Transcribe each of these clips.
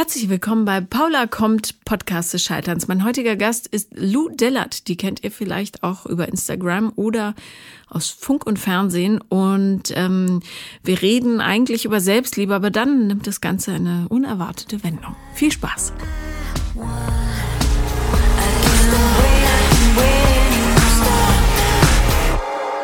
Herzlich willkommen bei Paula kommt, Podcast des Scheiterns. Mein heutiger Gast ist Lou Dellert. Die kennt ihr vielleicht auch über Instagram oder aus Funk und Fernsehen. Und ähm, wir reden eigentlich über Selbstliebe, aber dann nimmt das Ganze eine unerwartete Wendung. Viel Spaß.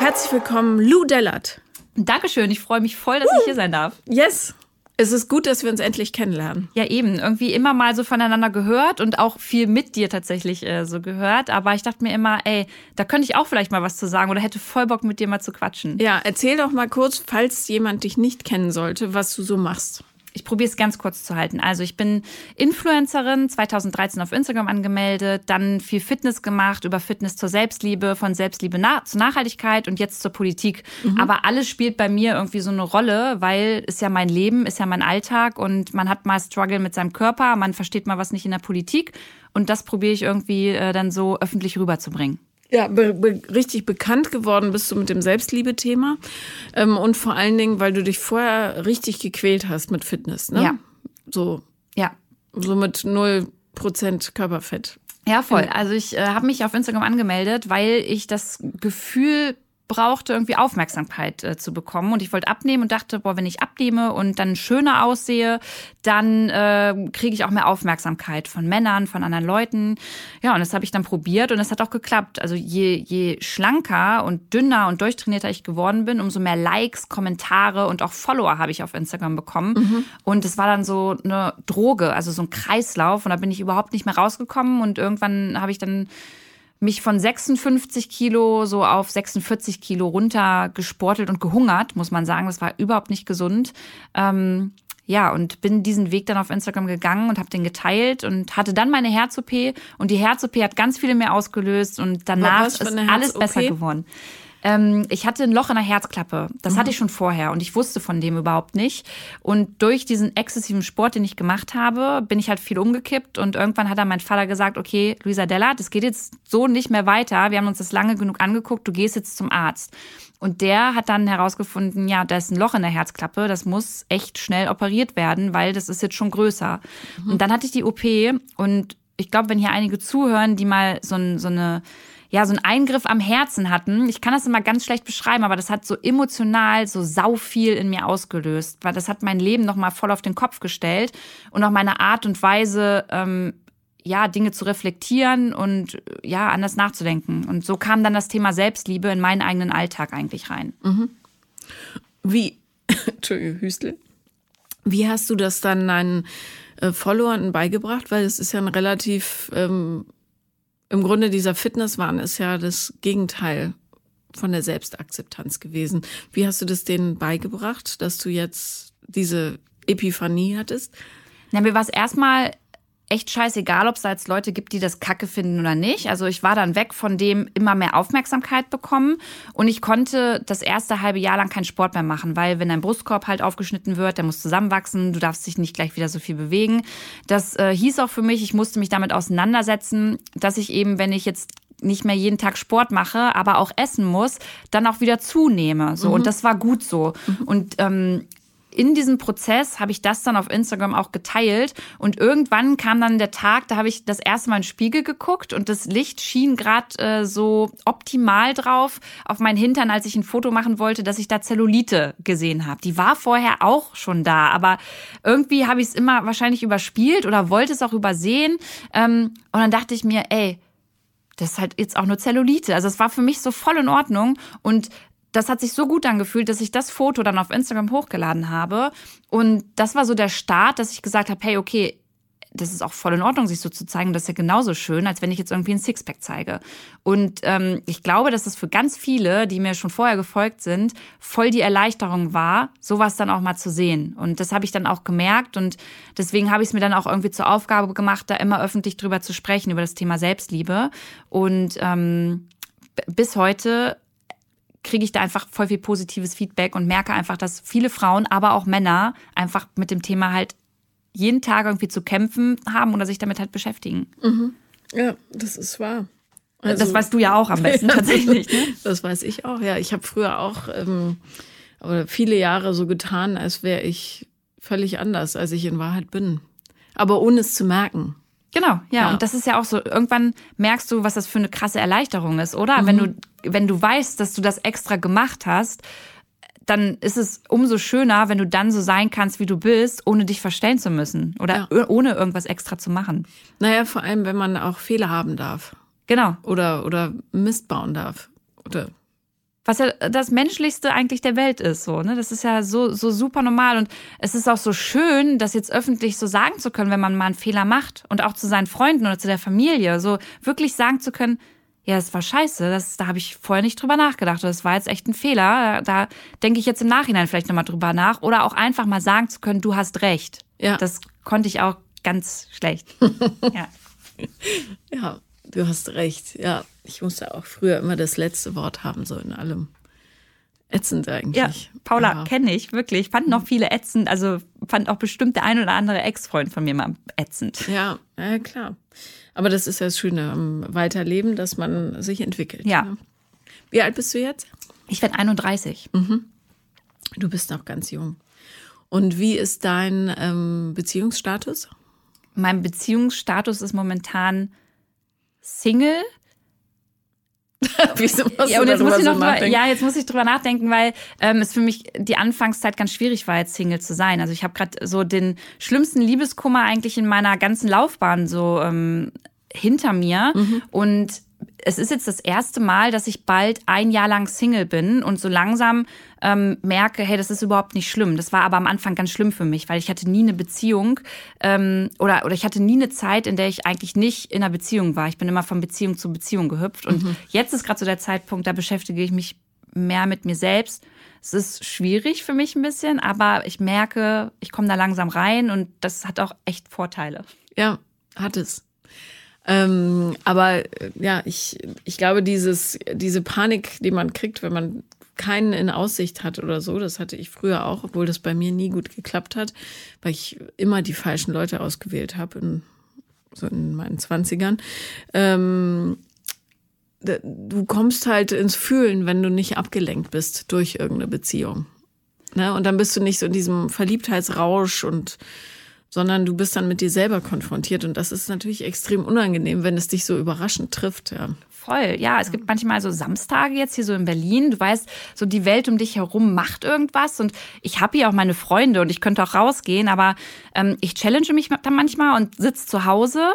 Herzlich willkommen, Lou Dellert. Dankeschön, ich freue mich voll, dass uh, ich hier sein darf. Yes. Es ist gut, dass wir uns endlich kennenlernen. Ja, eben. Irgendwie immer mal so voneinander gehört und auch viel mit dir tatsächlich äh, so gehört. Aber ich dachte mir immer, ey, da könnte ich auch vielleicht mal was zu sagen oder hätte voll Bock, mit dir mal zu quatschen. Ja, erzähl doch mal kurz, falls jemand dich nicht kennen sollte, was du so machst. Ich probiere es ganz kurz zu halten. Also ich bin Influencerin, 2013 auf Instagram angemeldet, dann viel Fitness gemacht, über Fitness zur Selbstliebe, von Selbstliebe na zur Nachhaltigkeit und jetzt zur Politik. Mhm. Aber alles spielt bei mir irgendwie so eine Rolle, weil es ja mein Leben, ist ja mein Alltag und man hat mal Struggle mit seinem Körper, man versteht mal was nicht in der Politik und das probiere ich irgendwie äh, dann so öffentlich rüberzubringen. Ja, be be richtig bekannt geworden bist du mit dem Selbstliebe-Thema. Ähm, und vor allen Dingen, weil du dich vorher richtig gequält hast mit Fitness, ne? Ja. So. Ja. So mit 0% Körperfett. Ja, voll. Also ich äh, habe mich auf Instagram angemeldet, weil ich das Gefühl brauchte, irgendwie Aufmerksamkeit äh, zu bekommen. Und ich wollte abnehmen und dachte, boah, wenn ich abnehme und dann schöner aussehe, dann äh, kriege ich auch mehr Aufmerksamkeit von Männern, von anderen Leuten. Ja, und das habe ich dann probiert und es hat auch geklappt. Also je, je schlanker und dünner und durchtrainierter ich geworden bin, umso mehr Likes, Kommentare und auch Follower habe ich auf Instagram bekommen. Mhm. Und es war dann so eine Droge, also so ein Kreislauf. Und da bin ich überhaupt nicht mehr rausgekommen. Und irgendwann habe ich dann mich von 56 Kilo so auf 46 Kilo runter gesportelt und gehungert, muss man sagen. Das war überhaupt nicht gesund. Ähm, ja, und bin diesen Weg dann auf Instagram gegangen und habe den geteilt und hatte dann meine Herz-OP und die Herz-OP hat ganz viele mehr ausgelöst und danach ist alles besser geworden. Ähm, ich hatte ein Loch in der Herzklappe. Das mhm. hatte ich schon vorher und ich wusste von dem überhaupt nicht. Und durch diesen exzessiven Sport, den ich gemacht habe, bin ich halt viel umgekippt und irgendwann hat dann mein Vater gesagt, okay, Luisa Della, das geht jetzt so nicht mehr weiter. Wir haben uns das lange genug angeguckt, du gehst jetzt zum Arzt. Und der hat dann herausgefunden, ja, da ist ein Loch in der Herzklappe, das muss echt schnell operiert werden, weil das ist jetzt schon größer. Mhm. Und dann hatte ich die OP und ich glaube, wenn hier einige zuhören, die mal so, ein, so eine ja, so einen Eingriff am Herzen hatten. Ich kann das immer ganz schlecht beschreiben, aber das hat so emotional so sau viel in mir ausgelöst, weil das hat mein Leben nochmal voll auf den Kopf gestellt und auch meine Art und Weise, ähm, ja, Dinge zu reflektieren und ja, anders nachzudenken. Und so kam dann das Thema Selbstliebe in meinen eigenen Alltag eigentlich rein. Mhm. Wie, Entschuldigung, Hüstel, wie hast du das dann deinen äh, Followern beigebracht? Weil es ist ja ein relativ ähm, im Grunde dieser Fitnesswahn ist ja das Gegenteil von der Selbstakzeptanz gewesen. Wie hast du das denen beigebracht, dass du jetzt diese Epiphanie hattest? Na, mir war es erstmal echt scheißegal, ob es da jetzt Leute gibt, die das Kacke finden oder nicht. Also ich war dann weg von dem immer mehr Aufmerksamkeit bekommen und ich konnte das erste halbe Jahr lang keinen Sport mehr machen, weil wenn dein Brustkorb halt aufgeschnitten wird, der muss zusammenwachsen, du darfst dich nicht gleich wieder so viel bewegen. Das äh, hieß auch für mich, ich musste mich damit auseinandersetzen, dass ich eben, wenn ich jetzt nicht mehr jeden Tag Sport mache, aber auch essen muss, dann auch wieder zunehme. So mhm. und das war gut so. Mhm. Und ähm, in diesem Prozess habe ich das dann auf Instagram auch geteilt und irgendwann kam dann der Tag, da habe ich das erste Mal in den Spiegel geguckt und das Licht schien gerade äh, so optimal drauf auf meinen Hintern, als ich ein Foto machen wollte, dass ich da Zellulite gesehen habe. Die war vorher auch schon da, aber irgendwie habe ich es immer wahrscheinlich überspielt oder wollte es auch übersehen ähm, und dann dachte ich mir, ey, das ist halt jetzt auch nur Zellulite. Also es war für mich so voll in Ordnung und das hat sich so gut angefühlt, dass ich das Foto dann auf Instagram hochgeladen habe. Und das war so der Start, dass ich gesagt habe, hey, okay, das ist auch voll in Ordnung, sich so zu zeigen. Das ist ja genauso schön, als wenn ich jetzt irgendwie ein Sixpack zeige. Und ähm, ich glaube, dass es für ganz viele, die mir schon vorher gefolgt sind, voll die Erleichterung war, sowas dann auch mal zu sehen. Und das habe ich dann auch gemerkt. Und deswegen habe ich es mir dann auch irgendwie zur Aufgabe gemacht, da immer öffentlich drüber zu sprechen, über das Thema Selbstliebe. Und ähm, bis heute kriege ich da einfach voll viel positives Feedback und merke einfach, dass viele Frauen, aber auch Männer einfach mit dem Thema halt jeden Tag irgendwie zu kämpfen haben oder sich damit halt beschäftigen. Mhm. Ja, das ist wahr. Also, das weißt du ja auch am besten tatsächlich. Ne? Das weiß ich auch, ja. Ich habe früher auch ähm, viele Jahre so getan, als wäre ich völlig anders, als ich in Wahrheit bin. Aber ohne es zu merken. Genau, ja. ja. Und das ist ja auch so, irgendwann merkst du, was das für eine krasse Erleichterung ist, oder? Mhm. Wenn du, wenn du weißt, dass du das extra gemacht hast, dann ist es umso schöner, wenn du dann so sein kannst, wie du bist, ohne dich verstellen zu müssen oder ja. ohne irgendwas extra zu machen. Naja, vor allem, wenn man auch Fehler haben darf. Genau. Oder, oder Mist bauen darf. Oder was ja das Menschlichste eigentlich der Welt ist, so, ne? Das ist ja so, so super normal und es ist auch so schön, das jetzt öffentlich so sagen zu können, wenn man mal einen Fehler macht und auch zu seinen Freunden oder zu der Familie, so wirklich sagen zu können, ja, es war scheiße, das, da habe ich vorher nicht drüber nachgedacht. Das war jetzt echt ein Fehler. Da, da denke ich jetzt im Nachhinein vielleicht nochmal drüber nach. Oder auch einfach mal sagen zu können, du hast recht. Ja. Das konnte ich auch ganz schlecht. ja. ja, du hast recht. Ja, ich musste auch früher immer das letzte Wort haben, so in allem. Ätzend eigentlich. Ja, Paula ja. kenne ich wirklich. Fand noch viele ätzend. Also fand auch bestimmt der ein oder andere Ex-Freund von mir mal ätzend. Ja, ja, klar. Aber das ist ja das Schöne am Weiterleben, dass man sich entwickelt. Ja. Ne? Wie alt bist du jetzt? Ich werde 31. Mhm. Du bist noch ganz jung. Und wie ist dein ähm, Beziehungsstatus? Mein Beziehungsstatus ist momentan Single. Wieso musst ja, und jetzt muss ich noch drüber, ja, jetzt muss ich drüber nachdenken, weil ähm, es für mich die Anfangszeit ganz schwierig war, jetzt Single zu sein. Also ich habe gerade so den schlimmsten Liebeskummer eigentlich in meiner ganzen Laufbahn so ähm, hinter mir. Mhm. Und es ist jetzt das erste Mal, dass ich bald ein Jahr lang Single bin und so langsam ähm, merke, hey, das ist überhaupt nicht schlimm. Das war aber am Anfang ganz schlimm für mich, weil ich hatte nie eine Beziehung ähm, oder, oder ich hatte nie eine Zeit, in der ich eigentlich nicht in einer Beziehung war. Ich bin immer von Beziehung zu Beziehung gehüpft. Und mhm. jetzt ist gerade so der Zeitpunkt, da beschäftige ich mich mehr mit mir selbst. Es ist schwierig für mich ein bisschen, aber ich merke, ich komme da langsam rein und das hat auch echt Vorteile. Ja, hat es. Ähm, aber ja, ich, ich glaube, dieses, diese Panik, die man kriegt, wenn man keinen in Aussicht hat oder so. Das hatte ich früher auch, obwohl das bei mir nie gut geklappt hat, weil ich immer die falschen Leute ausgewählt habe, in, so in meinen Zwanzigern. Ähm, du kommst halt ins Fühlen, wenn du nicht abgelenkt bist durch irgendeine Beziehung. Ne? Und dann bist du nicht so in diesem Verliebtheitsrausch und sondern du bist dann mit dir selber konfrontiert und das ist natürlich extrem unangenehm, wenn es dich so überraschend trifft. Ja voll. Ja, es gibt manchmal so Samstage jetzt hier so in Berlin. Du weißt, so die Welt um dich herum macht irgendwas und ich habe hier auch meine Freunde und ich könnte auch rausgehen, aber ähm, ich challenge mich dann manchmal und sitze zu Hause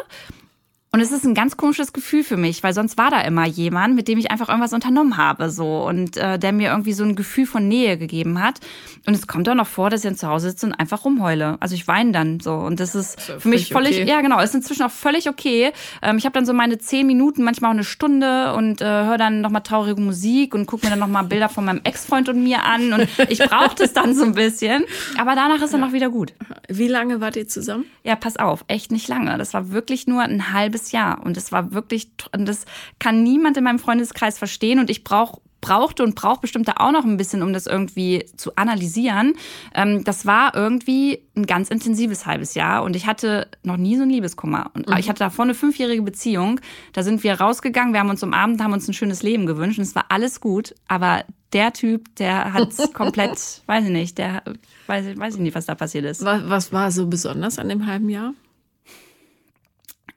und es ist ein ganz komisches Gefühl für mich, weil sonst war da immer jemand, mit dem ich einfach irgendwas unternommen habe, so und äh, der mir irgendwie so ein Gefühl von Nähe gegeben hat. Und es kommt auch noch vor, dass ich dann zu Hause sitze und einfach rumheule. Also ich weine dann so und das ist ist für mich völlig, okay. ja genau, ist inzwischen auch völlig okay. Ähm, ich habe dann so meine zehn Minuten, manchmal auch eine Stunde und äh, höre dann nochmal traurige Musik und gucke mir dann nochmal Bilder von meinem Ex-Freund und mir an und ich brauche das dann so ein bisschen. Aber danach ist dann auch wieder gut. Wie lange wart ihr zusammen? Ja, pass auf, echt nicht lange. Das war wirklich nur ein halbes halbes Jahr. Und es war wirklich, und das kann niemand in meinem Freundeskreis verstehen. Und ich brauche brauchte und braucht bestimmt da auch noch ein bisschen, um das irgendwie zu analysieren. Ähm, das war irgendwie ein ganz intensives halbes Jahr und ich hatte noch nie so einen Liebeskummer. Und mhm. ich hatte davor eine fünfjährige Beziehung. Da sind wir rausgegangen, wir haben uns umarmt, haben uns ein schönes Leben gewünscht und es war alles gut. Aber der Typ, der hat komplett, weiß ich nicht, der weiß, weiß ich nicht, was da passiert ist. Was, was war so besonders an dem halben Jahr?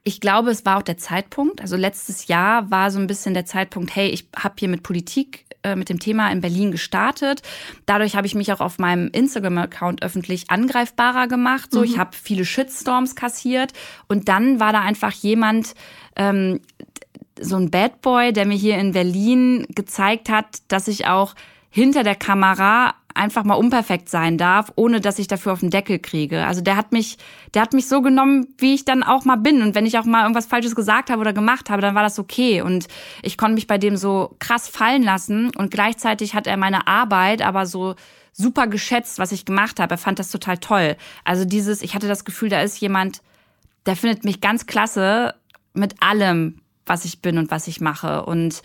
Ich glaube, es war auch der Zeitpunkt. Also letztes Jahr war so ein bisschen der Zeitpunkt, hey, ich habe hier mit Politik, äh, mit dem Thema in Berlin gestartet. Dadurch habe ich mich auch auf meinem Instagram-Account öffentlich angreifbarer gemacht. So, mhm. ich habe viele Shitstorms kassiert. Und dann war da einfach jemand, ähm, so ein Bad Boy, der mir hier in Berlin gezeigt hat, dass ich auch hinter der Kamera einfach mal unperfekt sein darf, ohne dass ich dafür auf den Deckel kriege. Also der hat mich, der hat mich so genommen, wie ich dann auch mal bin. Und wenn ich auch mal irgendwas Falsches gesagt habe oder gemacht habe, dann war das okay. Und ich konnte mich bei dem so krass fallen lassen. Und gleichzeitig hat er meine Arbeit aber so super geschätzt, was ich gemacht habe. Er fand das total toll. Also dieses, ich hatte das Gefühl, da ist jemand, der findet mich ganz klasse mit allem, was ich bin und was ich mache. Und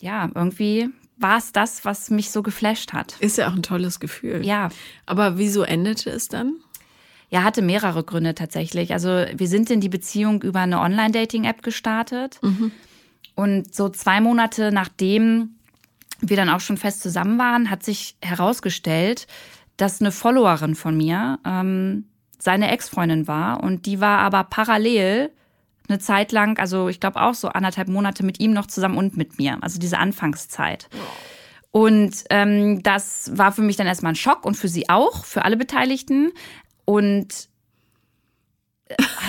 ja, irgendwie war es das, was mich so geflasht hat. Ist ja auch ein tolles Gefühl. Ja. Aber wieso endete es dann? Ja, hatte mehrere Gründe tatsächlich. Also wir sind in die Beziehung über eine Online-Dating-App gestartet. Mhm. Und so zwei Monate nachdem wir dann auch schon fest zusammen waren, hat sich herausgestellt, dass eine Followerin von mir ähm, seine Ex-Freundin war und die war aber parallel eine Zeit lang, also ich glaube auch so anderthalb Monate mit ihm noch zusammen und mit mir, also diese Anfangszeit. Und ähm, das war für mich dann erstmal ein Schock und für sie auch, für alle Beteiligten. Und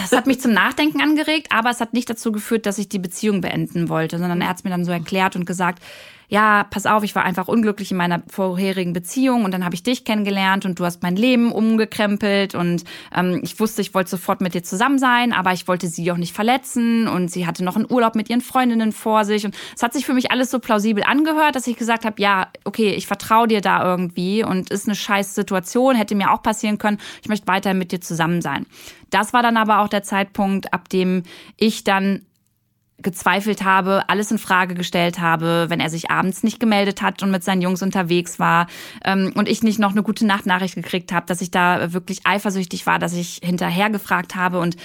es hat mich zum Nachdenken angeregt, aber es hat nicht dazu geführt, dass ich die Beziehung beenden wollte, sondern er hat es mir dann so erklärt und gesagt, ja, pass auf, ich war einfach unglücklich in meiner vorherigen Beziehung und dann habe ich dich kennengelernt und du hast mein Leben umgekrempelt und ähm, ich wusste, ich wollte sofort mit dir zusammen sein, aber ich wollte sie auch nicht verletzen und sie hatte noch einen Urlaub mit ihren Freundinnen vor sich und es hat sich für mich alles so plausibel angehört, dass ich gesagt habe, ja, okay, ich vertraue dir da irgendwie und ist eine scheiß Situation, hätte mir auch passieren können, ich möchte weiterhin mit dir zusammen sein. Das war dann aber auch der Zeitpunkt, ab dem ich dann gezweifelt habe, alles in Frage gestellt habe, wenn er sich abends nicht gemeldet hat und mit seinen Jungs unterwegs war ähm, und ich nicht noch eine gute Nachtnachricht gekriegt habe, dass ich da wirklich eifersüchtig war, dass ich hinterher gefragt habe und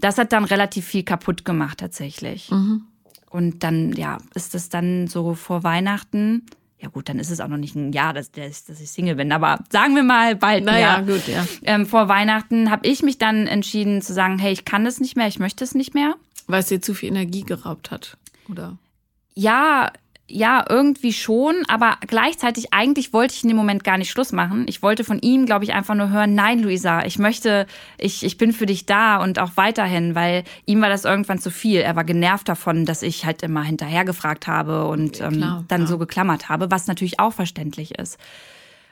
das hat dann relativ viel kaputt gemacht tatsächlich. Mhm. Und dann, ja, ist es dann so vor Weihnachten. Ja gut, dann ist es auch noch nicht ein Jahr, dass, dass ich Single bin, aber sagen wir mal bald. Naja, gut, ja. Ähm, vor Weihnachten habe ich mich dann entschieden zu sagen, hey, ich kann das nicht mehr, ich möchte es nicht mehr. Weil es dir zu viel Energie geraubt hat, oder? Ja, ja, irgendwie schon, aber gleichzeitig eigentlich wollte ich in dem Moment gar nicht Schluss machen. Ich wollte von ihm, glaube ich, einfach nur hören, nein, Luisa, ich möchte, ich, ich bin für dich da und auch weiterhin, weil ihm war das irgendwann zu viel. Er war genervt davon, dass ich halt immer hinterhergefragt habe und ähm, Klar, dann ja. so geklammert habe, was natürlich auch verständlich ist.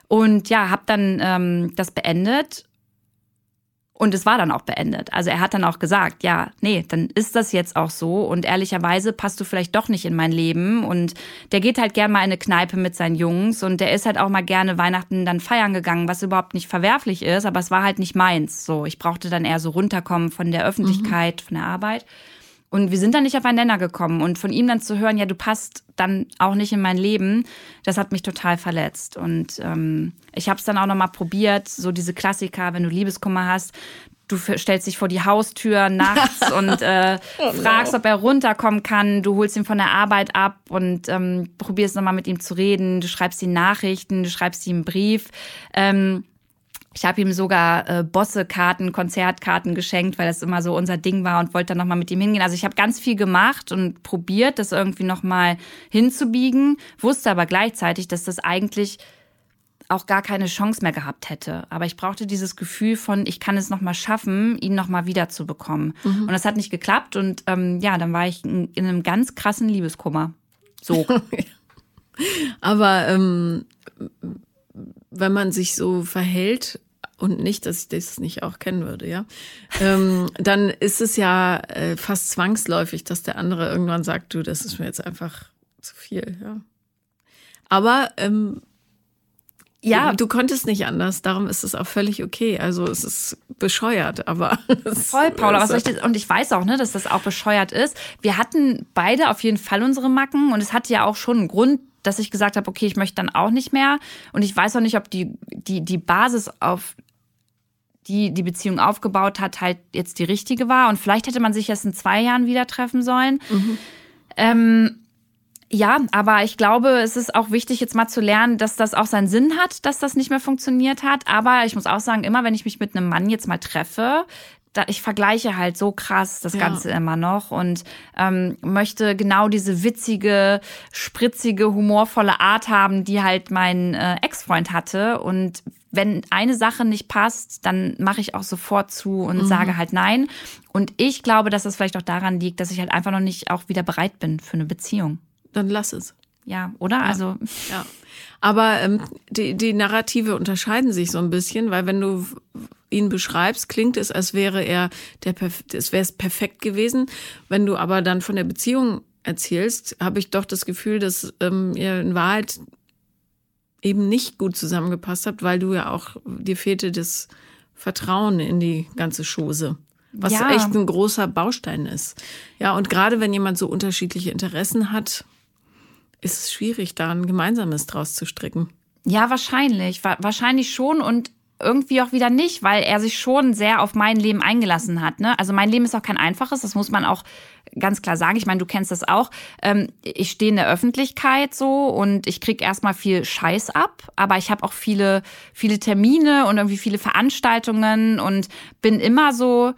Und ja, habe dann ähm, das beendet und es war dann auch beendet. Also er hat dann auch gesagt, ja, nee, dann ist das jetzt auch so. Und ehrlicherweise passt du vielleicht doch nicht in mein Leben. Und der geht halt gern mal in eine Kneipe mit seinen Jungs. Und der ist halt auch mal gerne Weihnachten dann feiern gegangen, was überhaupt nicht verwerflich ist. Aber es war halt nicht meins. So, ich brauchte dann eher so runterkommen von der Öffentlichkeit, mhm. von der Arbeit. Und wir sind dann nicht aufeinander gekommen. Und von ihm dann zu hören, ja, du passt dann auch nicht in mein Leben, das hat mich total verletzt. Und ähm, ich habe es dann auch nochmal probiert, so diese Klassiker, wenn du Liebeskummer hast, du stellst dich vor die Haustür nachts und äh, oh no. fragst, ob er runterkommen kann. Du holst ihn von der Arbeit ab und ähm, probierst nochmal mit ihm zu reden. Du schreibst ihm Nachrichten, du schreibst ihm einen Brief. Ähm, ich habe ihm sogar äh, Bosse-Karten, Konzertkarten geschenkt, weil das immer so unser Ding war und wollte dann nochmal mit ihm hingehen. Also ich habe ganz viel gemacht und probiert, das irgendwie nochmal hinzubiegen, wusste aber gleichzeitig, dass das eigentlich auch gar keine Chance mehr gehabt hätte. Aber ich brauchte dieses Gefühl von, ich kann es nochmal schaffen, ihn nochmal wiederzubekommen. Mhm. Und das hat nicht geklappt und ähm, ja, dann war ich in, in einem ganz krassen Liebeskummer. So. aber ähm, wenn man sich so verhält, und nicht, dass ich das nicht auch kennen würde, ja, ähm, dann ist es ja äh, fast zwangsläufig, dass der andere irgendwann sagt, du, das ist mir jetzt einfach zu viel, ja. Aber ähm, ja, du konntest nicht anders, darum ist es auch völlig okay. Also es ist bescheuert, aber voll, Paula. Was soll ich das, und ich weiß auch, ne, dass das auch bescheuert ist. Wir hatten beide auf jeden Fall unsere Macken und es hatte ja auch schon einen Grund, dass ich gesagt habe, okay, ich möchte dann auch nicht mehr. Und ich weiß auch nicht, ob die die die Basis auf die die Beziehung aufgebaut hat, halt jetzt die richtige war. Und vielleicht hätte man sich erst in zwei Jahren wieder treffen sollen. Mhm. Ähm, ja, aber ich glaube, es ist auch wichtig, jetzt mal zu lernen, dass das auch seinen Sinn hat, dass das nicht mehr funktioniert hat. Aber ich muss auch sagen, immer wenn ich mich mit einem Mann jetzt mal treffe, da, ich vergleiche halt so krass das Ganze ja. immer noch und ähm, möchte genau diese witzige, spritzige, humorvolle Art haben, die halt mein äh, Ex-Freund hatte. Und wenn eine Sache nicht passt, dann mache ich auch sofort zu und mhm. sage halt nein. Und ich glaube, dass das vielleicht auch daran liegt, dass ich halt einfach noch nicht auch wieder bereit bin für eine Beziehung. Dann lass es. Ja, oder? Ja. Also. Ja. Aber ähm, die, die Narrative unterscheiden sich so ein bisschen, weil wenn du ihn beschreibst, klingt es, als wäre er der, es wäre es perfekt gewesen. Wenn du aber dann von der Beziehung erzählst, habe ich doch das Gefühl, dass ähm, ihr in Wahrheit eben nicht gut zusammengepasst habt, weil du ja auch, dir fehlte das Vertrauen in die ganze Chose. Was ja. echt ein großer Baustein ist. Ja, und gerade wenn jemand so unterschiedliche Interessen hat, ist es schwierig, da ein gemeinsames draus zu stricken. Ja, wahrscheinlich. Wahrscheinlich schon. Und irgendwie auch wieder nicht, weil er sich schon sehr auf mein Leben eingelassen hat. Ne? Also mein Leben ist auch kein einfaches, das muss man auch ganz klar sagen. Ich meine, du kennst das auch. Ähm, ich stehe in der Öffentlichkeit so und ich krieg erstmal viel Scheiß ab, aber ich habe auch viele, viele Termine und irgendwie viele Veranstaltungen und bin immer so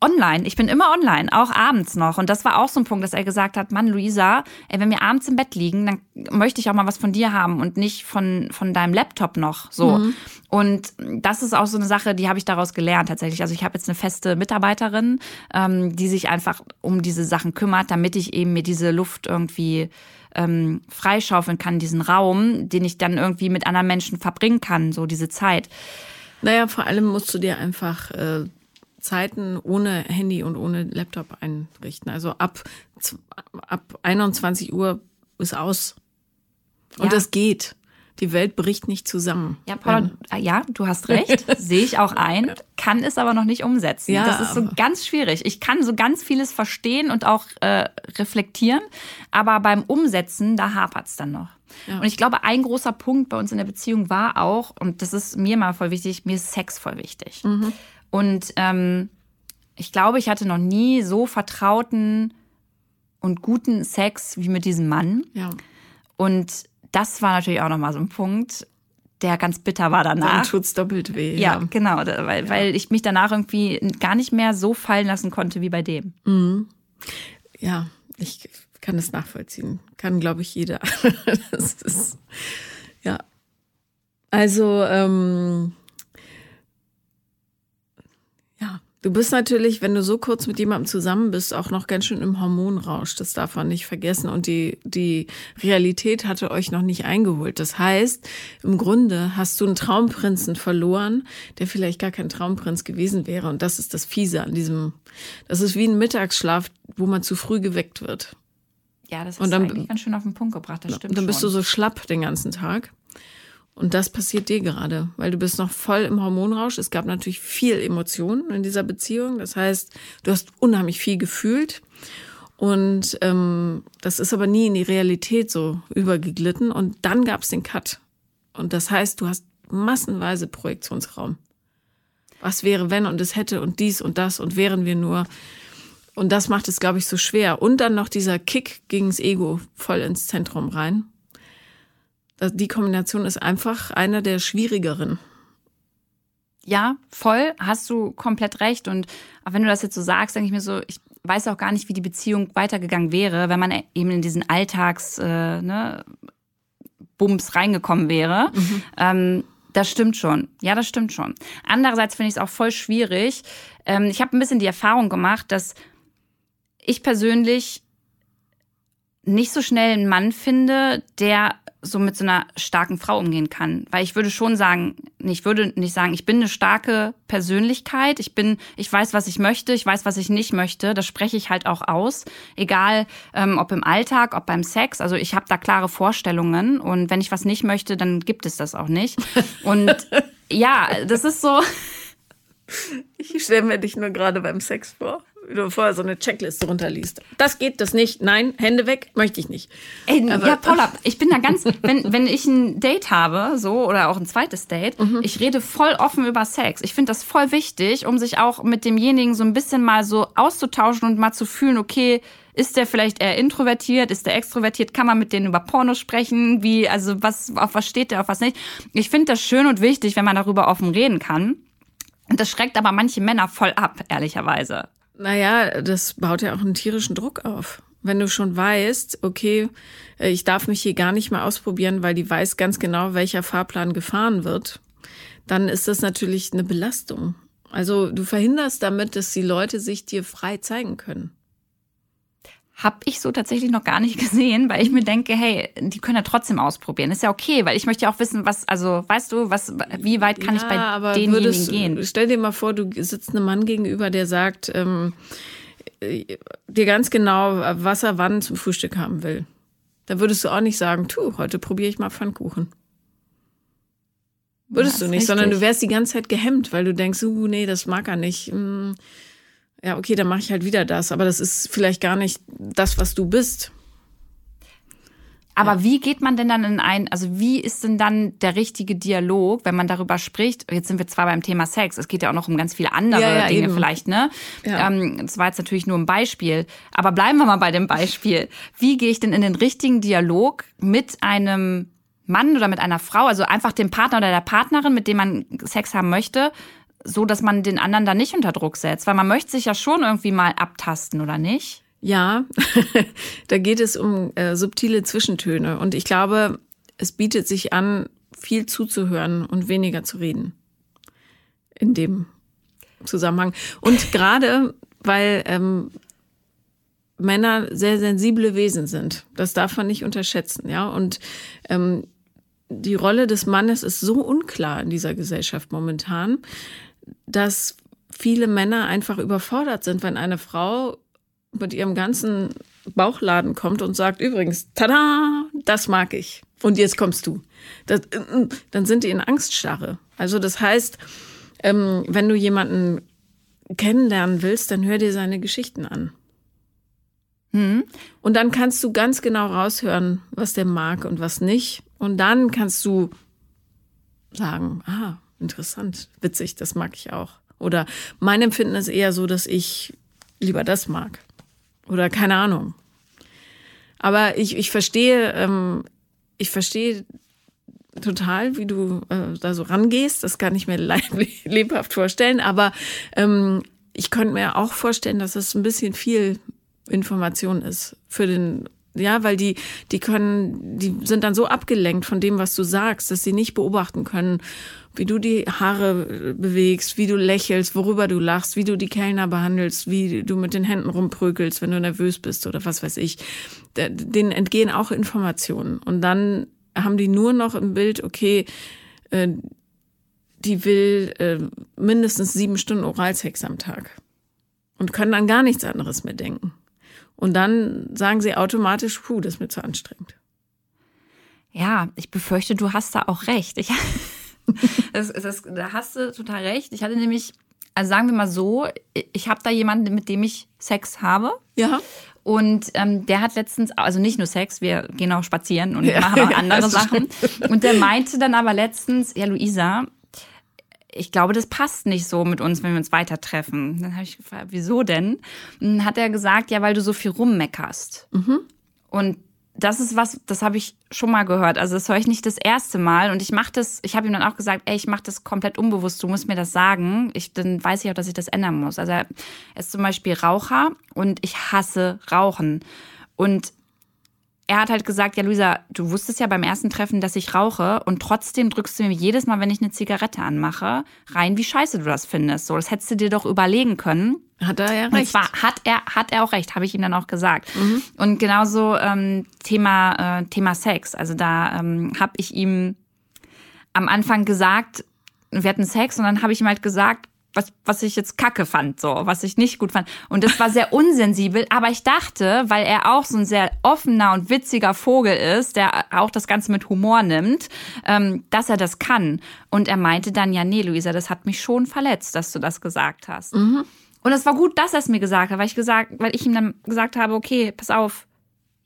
online. Ich bin immer online, auch abends noch. Und das war auch so ein Punkt, dass er gesagt hat, Mann, Luisa, ey, wenn wir abends im Bett liegen, dann möchte ich auch mal was von dir haben und nicht von, von deinem Laptop noch. So. Mhm. Und das ist auch so eine Sache, die habe ich daraus gelernt tatsächlich. Also ich habe jetzt eine feste Mitarbeiterin, ähm, die sich einfach um diese Sachen kümmert, damit ich eben mir diese Luft irgendwie ähm, freischaufeln kann, diesen Raum, den ich dann irgendwie mit anderen Menschen verbringen kann, so diese Zeit. Naja, vor allem musst du dir einfach äh, Zeiten ohne Handy und ohne Laptop einrichten. Also ab, ab 21 Uhr ist aus. Und ja. das geht. Die Welt bricht nicht zusammen. Ja, Paula, äh, ja, du hast recht. Sehe ich auch ein, kann es aber noch nicht umsetzen. Ja, das ist so ganz schwierig. Ich kann so ganz vieles verstehen und auch äh, reflektieren, aber beim Umsetzen, da hapert es dann noch. Ja. Und ich glaube, ein großer Punkt bei uns in der Beziehung war auch, und das ist mir mal voll wichtig, mir ist Sex voll wichtig. Mhm. Und ähm, ich glaube, ich hatte noch nie so vertrauten und guten Sex wie mit diesem Mann. Ja. Und das war natürlich auch nochmal so ein Punkt, der ganz bitter war danach. Dann tut's doppelt weh. Ja, ja. genau, weil, ja. weil ich mich danach irgendwie gar nicht mehr so fallen lassen konnte wie bei dem. Mhm. Ja, ich kann das nachvollziehen. Kann, glaube ich, jeder. das ist, ja. Also, ähm, Du bist natürlich, wenn du so kurz mit jemandem zusammen bist, auch noch ganz schön im Hormonrausch. Das darf man nicht vergessen. Und die, die Realität hatte euch noch nicht eingeholt. Das heißt, im Grunde hast du einen Traumprinzen verloren, der vielleicht gar kein Traumprinz gewesen wäre. Und das ist das Fiese an diesem, das ist wie ein Mittagsschlaf, wo man zu früh geweckt wird. Ja, das ist dann, eigentlich ganz schön auf den Punkt gebracht. Das stimmt. Und dann bist schon. du so schlapp den ganzen Tag. Und das passiert dir gerade, weil du bist noch voll im Hormonrausch. Es gab natürlich viel Emotionen in dieser Beziehung. Das heißt, du hast unheimlich viel gefühlt. Und ähm, das ist aber nie in die Realität so übergeglitten. Und dann gab es den Cut. Und das heißt, du hast massenweise Projektionsraum. Was wäre, wenn und es hätte und dies und das und wären wir nur. Und das macht es, glaube ich, so schwer. Und dann noch dieser Kick gegen das Ego voll ins Zentrum rein die Kombination ist einfach einer der schwierigeren. Ja, voll, hast du komplett recht. Und wenn du das jetzt so sagst, denke ich mir so, ich weiß auch gar nicht, wie die Beziehung weitergegangen wäre, wenn man eben in diesen Alltags äh, ne, Bums reingekommen wäre. Mhm. Ähm, das stimmt schon. Ja, das stimmt schon. Andererseits finde ich es auch voll schwierig. Ähm, ich habe ein bisschen die Erfahrung gemacht, dass ich persönlich nicht so schnell einen Mann finde, der so mit so einer starken Frau umgehen kann. Weil ich würde schon sagen, ich würde nicht sagen, ich bin eine starke Persönlichkeit. Ich bin, ich weiß, was ich möchte, ich weiß, was ich nicht möchte. Das spreche ich halt auch aus. Egal, ähm, ob im Alltag, ob beim Sex. Also ich habe da klare Vorstellungen. Und wenn ich was nicht möchte, dann gibt es das auch nicht. Und ja, das ist so. Ich stelle mir dich nur gerade beim Sex vor du vorher so eine Checkliste runterliest. Das geht, das nicht. Nein, Hände weg, möchte ich nicht. Ey, ja, Paula, ich bin da ganz, wenn, wenn ich ein Date habe, so, oder auch ein zweites Date, mhm. ich rede voll offen über Sex. Ich finde das voll wichtig, um sich auch mit demjenigen so ein bisschen mal so auszutauschen und mal zu fühlen, okay, ist der vielleicht eher introvertiert? Ist der extrovertiert? Kann man mit denen über Porno sprechen? Wie, also was, auf was steht der, auf was nicht? Ich finde das schön und wichtig, wenn man darüber offen reden kann. Und das schreckt aber manche Männer voll ab, ehrlicherweise. Naja, das baut ja auch einen tierischen Druck auf. Wenn du schon weißt, okay, äh, ich darf mich hier gar nicht mehr ausprobieren, weil die weiß ganz genau, welcher Fahrplan gefahren wird, dann ist das natürlich eine Belastung. Also du verhinderst damit, dass die Leute sich dir frei zeigen können. Habe ich so tatsächlich noch gar nicht gesehen, weil ich mir denke, hey, die können ja trotzdem ausprobieren. Ist ja okay, weil ich möchte ja auch wissen, was, also weißt du, was, wie weit kann ja, ich bei denjenigen würdest, gehen? Stell dir mal vor, du sitzt einem Mann gegenüber, der sagt ähm, dir ganz genau, was er wann zum Frühstück haben will. Da würdest du auch nicht sagen, tu, heute probiere ich mal Pfannkuchen. Würdest ja, du nicht, richtig. sondern du wärst die ganze Zeit gehemmt, weil du denkst, uh, nee, das mag er nicht. Hm ja, okay, dann mache ich halt wieder das. Aber das ist vielleicht gar nicht das, was du bist. Aber ja. wie geht man denn dann in ein, also wie ist denn dann der richtige Dialog, wenn man darüber spricht? Jetzt sind wir zwar beim Thema Sex, es geht ja auch noch um ganz viele andere ja, ja, Dinge eben. vielleicht, ne? Ja. Ähm, das war jetzt natürlich nur ein Beispiel. Aber bleiben wir mal bei dem Beispiel. Wie gehe ich denn in den richtigen Dialog mit einem Mann oder mit einer Frau, also einfach dem Partner oder der Partnerin, mit dem man Sex haben möchte, so dass man den anderen da nicht unter Druck setzt? Weil man möchte sich ja schon irgendwie mal abtasten, oder nicht? Ja, da geht es um äh, subtile Zwischentöne. Und ich glaube, es bietet sich an, viel zuzuhören und weniger zu reden. In dem Zusammenhang. Und gerade, weil ähm, Männer sehr sensible Wesen sind. Das darf man nicht unterschätzen, ja. Und ähm, die Rolle des Mannes ist so unklar in dieser Gesellschaft momentan, dass viele Männer einfach überfordert sind, wenn eine Frau mit ihrem ganzen Bauchladen kommt und sagt, übrigens, tada, das mag ich. Und jetzt kommst du. Das, dann sind die in Angststarre. Also das heißt, ähm, wenn du jemanden kennenlernen willst, dann hör dir seine Geschichten an. Hm. Und dann kannst du ganz genau raushören, was der mag und was nicht. Und dann kannst du sagen, ah, interessant, witzig, das mag ich auch. Oder mein Empfinden ist eher so, dass ich lieber das mag. Oder keine Ahnung. Aber ich, ich verstehe, ähm, ich verstehe total, wie du äh, da so rangehst. Das kann ich mir lebhaft vorstellen. Aber ähm, ich könnte mir auch vorstellen, dass es ein bisschen viel Information ist für den ja, weil die, die können, die sind dann so abgelenkt von dem, was du sagst, dass sie nicht beobachten können, wie du die Haare bewegst, wie du lächelst, worüber du lachst, wie du die Kellner behandelst, wie du mit den Händen rumprökelst, wenn du nervös bist oder was weiß ich. Denen entgehen auch Informationen. Und dann haben die nur noch im Bild, okay, äh, die will äh, mindestens sieben Stunden Oralsex am Tag. Und können an gar nichts anderes mehr denken. Und dann sagen sie automatisch, puh, das ist mir zu anstrengend. Ja, ich befürchte, du hast da auch recht. Ich, das, das, da hast du total recht. Ich hatte nämlich, also sagen wir mal so, ich habe da jemanden, mit dem ich Sex habe. Ja. Und ähm, der hat letztens, also nicht nur Sex, wir gehen auch spazieren und ja, machen auch andere Sachen. Und der meinte dann aber letztens, ja, Luisa, ich glaube, das passt nicht so mit uns, wenn wir uns weiter treffen. Dann habe ich gefragt, wieso denn? Und dann hat er gesagt, ja, weil du so viel rummeckerst. Mhm. Und das ist was, das habe ich schon mal gehört. Also das höre ich nicht das erste Mal. Und ich mache das, ich habe ihm dann auch gesagt, ey, ich mache das komplett unbewusst, du musst mir das sagen. Ich, dann weiß ich auch, dass ich das ändern muss. Also er ist zum Beispiel Raucher und ich hasse Rauchen. Und er hat halt gesagt, ja Luisa, du wusstest ja beim ersten Treffen, dass ich rauche und trotzdem drückst du mir jedes Mal, wenn ich eine Zigarette anmache, rein, wie scheiße du das findest. So, das hättest du dir doch überlegen können. Hat er ja recht. Und zwar hat er, hat er auch recht, habe ich ihm dann auch gesagt. Mhm. Und genauso ähm, Thema, äh, Thema Sex. Also da ähm, habe ich ihm am Anfang gesagt, wir hatten Sex und dann habe ich ihm halt gesagt, was, was ich jetzt kacke fand, so, was ich nicht gut fand. Und das war sehr unsensibel, aber ich dachte, weil er auch so ein sehr offener und witziger Vogel ist, der auch das Ganze mit Humor nimmt, ähm, dass er das kann. Und er meinte dann, ja, nee, Luisa, das hat mich schon verletzt, dass du das gesagt hast. Mhm. Und es war gut, dass er es mir gesagt hat, weil ich gesagt, weil ich ihm dann gesagt habe, okay, pass auf,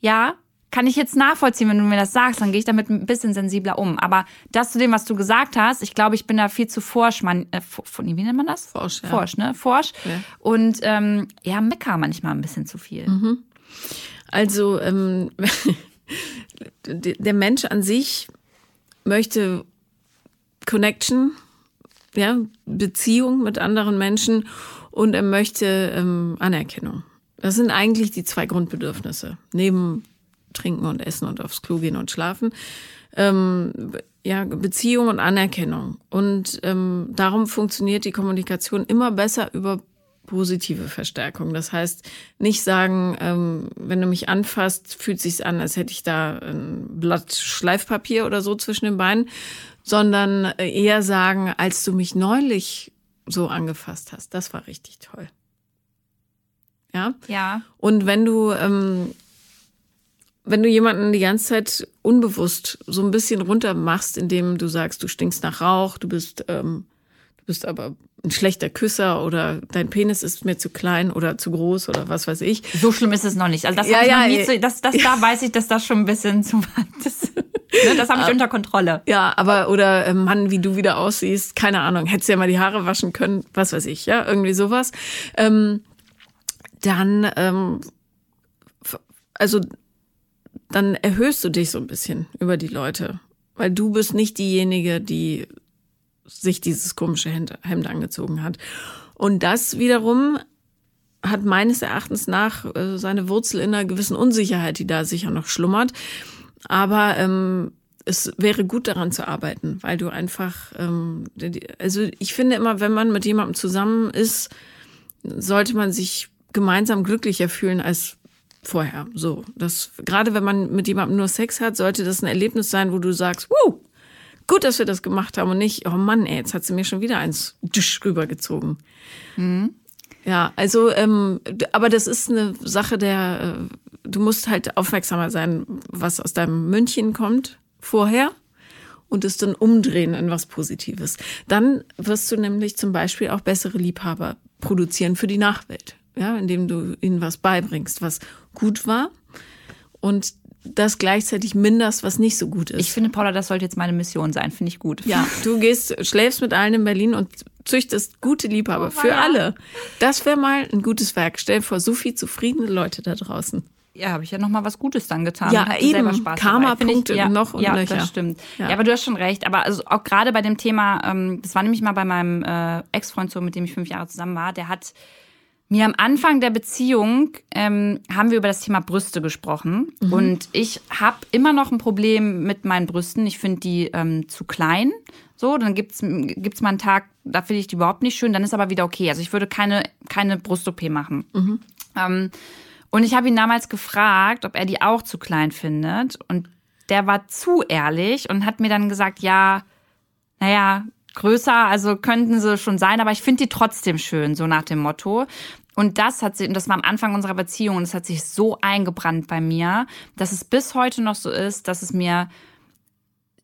ja, kann ich jetzt nachvollziehen, wenn du mir das sagst, dann gehe ich damit ein bisschen sensibler um. Aber das zu dem, was du gesagt hast, ich glaube, ich bin da viel zu forsch, man, äh, wie nennt man das? Forsch, ja. Forsch, ne? Forsch. Ja. Und ähm, ja, mecker manchmal ein bisschen zu viel. Mhm. Also ähm, der Mensch an sich möchte Connection, ja, Beziehung mit anderen Menschen und er möchte ähm, Anerkennung. Das sind eigentlich die zwei Grundbedürfnisse. Neben trinken und essen und aufs Klo gehen und schlafen. Ähm, ja, Beziehung und Anerkennung. Und ähm, darum funktioniert die Kommunikation immer besser über positive Verstärkung. Das heißt, nicht sagen, ähm, wenn du mich anfasst, fühlt sich's an, als hätte ich da ein Blatt Schleifpapier oder so zwischen den Beinen, sondern eher sagen, als du mich neulich so angefasst hast, das war richtig toll. Ja. Ja. Und wenn du ähm, wenn du jemanden die ganze Zeit unbewusst so ein bisschen runter machst, indem du sagst, du stinkst nach Rauch, du bist, ähm, Du bist aber ein schlechter Küsser oder dein Penis ist mir zu klein oder zu groß oder was weiß ich. So schlimm ist es noch nicht. Also das, ja, ja, nie zu, das, das da weiß ich, dass das schon ein bisschen zu weit ist. Ne, das habe ich unter Kontrolle. Ja, aber oder äh, Mann, wie du wieder aussiehst, keine Ahnung, hättest ja mal die Haare waschen können, was weiß ich, ja, irgendwie sowas. Ähm, dann, ähm, also dann erhöhst du dich so ein bisschen über die Leute, weil du bist nicht diejenige, die sich dieses komische Hemd angezogen hat. Und das wiederum hat meines Erachtens nach äh, seine Wurzel in einer gewissen Unsicherheit, die da sicher noch schlummert. Aber ähm, es wäre gut daran zu arbeiten, weil du einfach, ähm, also ich finde immer, wenn man mit jemandem zusammen ist, sollte man sich gemeinsam glücklicher fühlen als vorher. So, das gerade wenn man mit jemandem nur Sex hat, sollte das ein Erlebnis sein, wo du sagst, Wuh, gut, dass wir das gemacht haben und nicht, oh Mann, ey, jetzt hat sie mir schon wieder eins rübergezogen. Mhm. Ja, also, ähm, aber das ist eine Sache der, äh, du musst halt aufmerksamer sein, was aus deinem München kommt vorher und es dann umdrehen in was Positives. Dann wirst du nämlich zum Beispiel auch bessere Liebhaber produzieren für die Nachwelt, ja, indem du ihnen was beibringst, was gut war und das gleichzeitig minderst, was nicht so gut ist. Ich finde, Paula, das sollte jetzt meine Mission sein. Finde ich gut. Ja, du gehst, schläfst mit allen in Berlin und züchtest gute Liebhaber oh, für alle. Das wäre mal ein gutes Werk. Stell vor, so viel zufriedene Leute da draußen. Ja, habe ich ja noch mal was Gutes dann getan. Ja, eben. Karma-Punkte ja, noch und ja, Löcher. das stimmt. Ja. ja. aber du hast schon recht. Aber also auch gerade bei dem Thema, ähm, das war nämlich mal bei meinem äh, Ex-Freund so, mit dem ich fünf Jahre zusammen war, der hat mir am Anfang der Beziehung ähm, haben wir über das Thema Brüste gesprochen. Mhm. Und ich habe immer noch ein Problem mit meinen Brüsten. Ich finde die ähm, zu klein. So, dann gibt's gibt's mal einen Tag, da finde ich die überhaupt nicht schön. Dann ist aber wieder okay. Also ich würde keine, keine Brust-OP machen. Mhm. Ähm, und ich habe ihn damals gefragt, ob er die auch zu klein findet. Und der war zu ehrlich und hat mir dann gesagt, ja, naja, größer, also könnten sie schon sein, aber ich finde die trotzdem schön, so nach dem Motto. Und das hat sie, und das war am Anfang unserer Beziehung, und das hat sich so eingebrannt bei mir, dass es bis heute noch so ist, dass es mir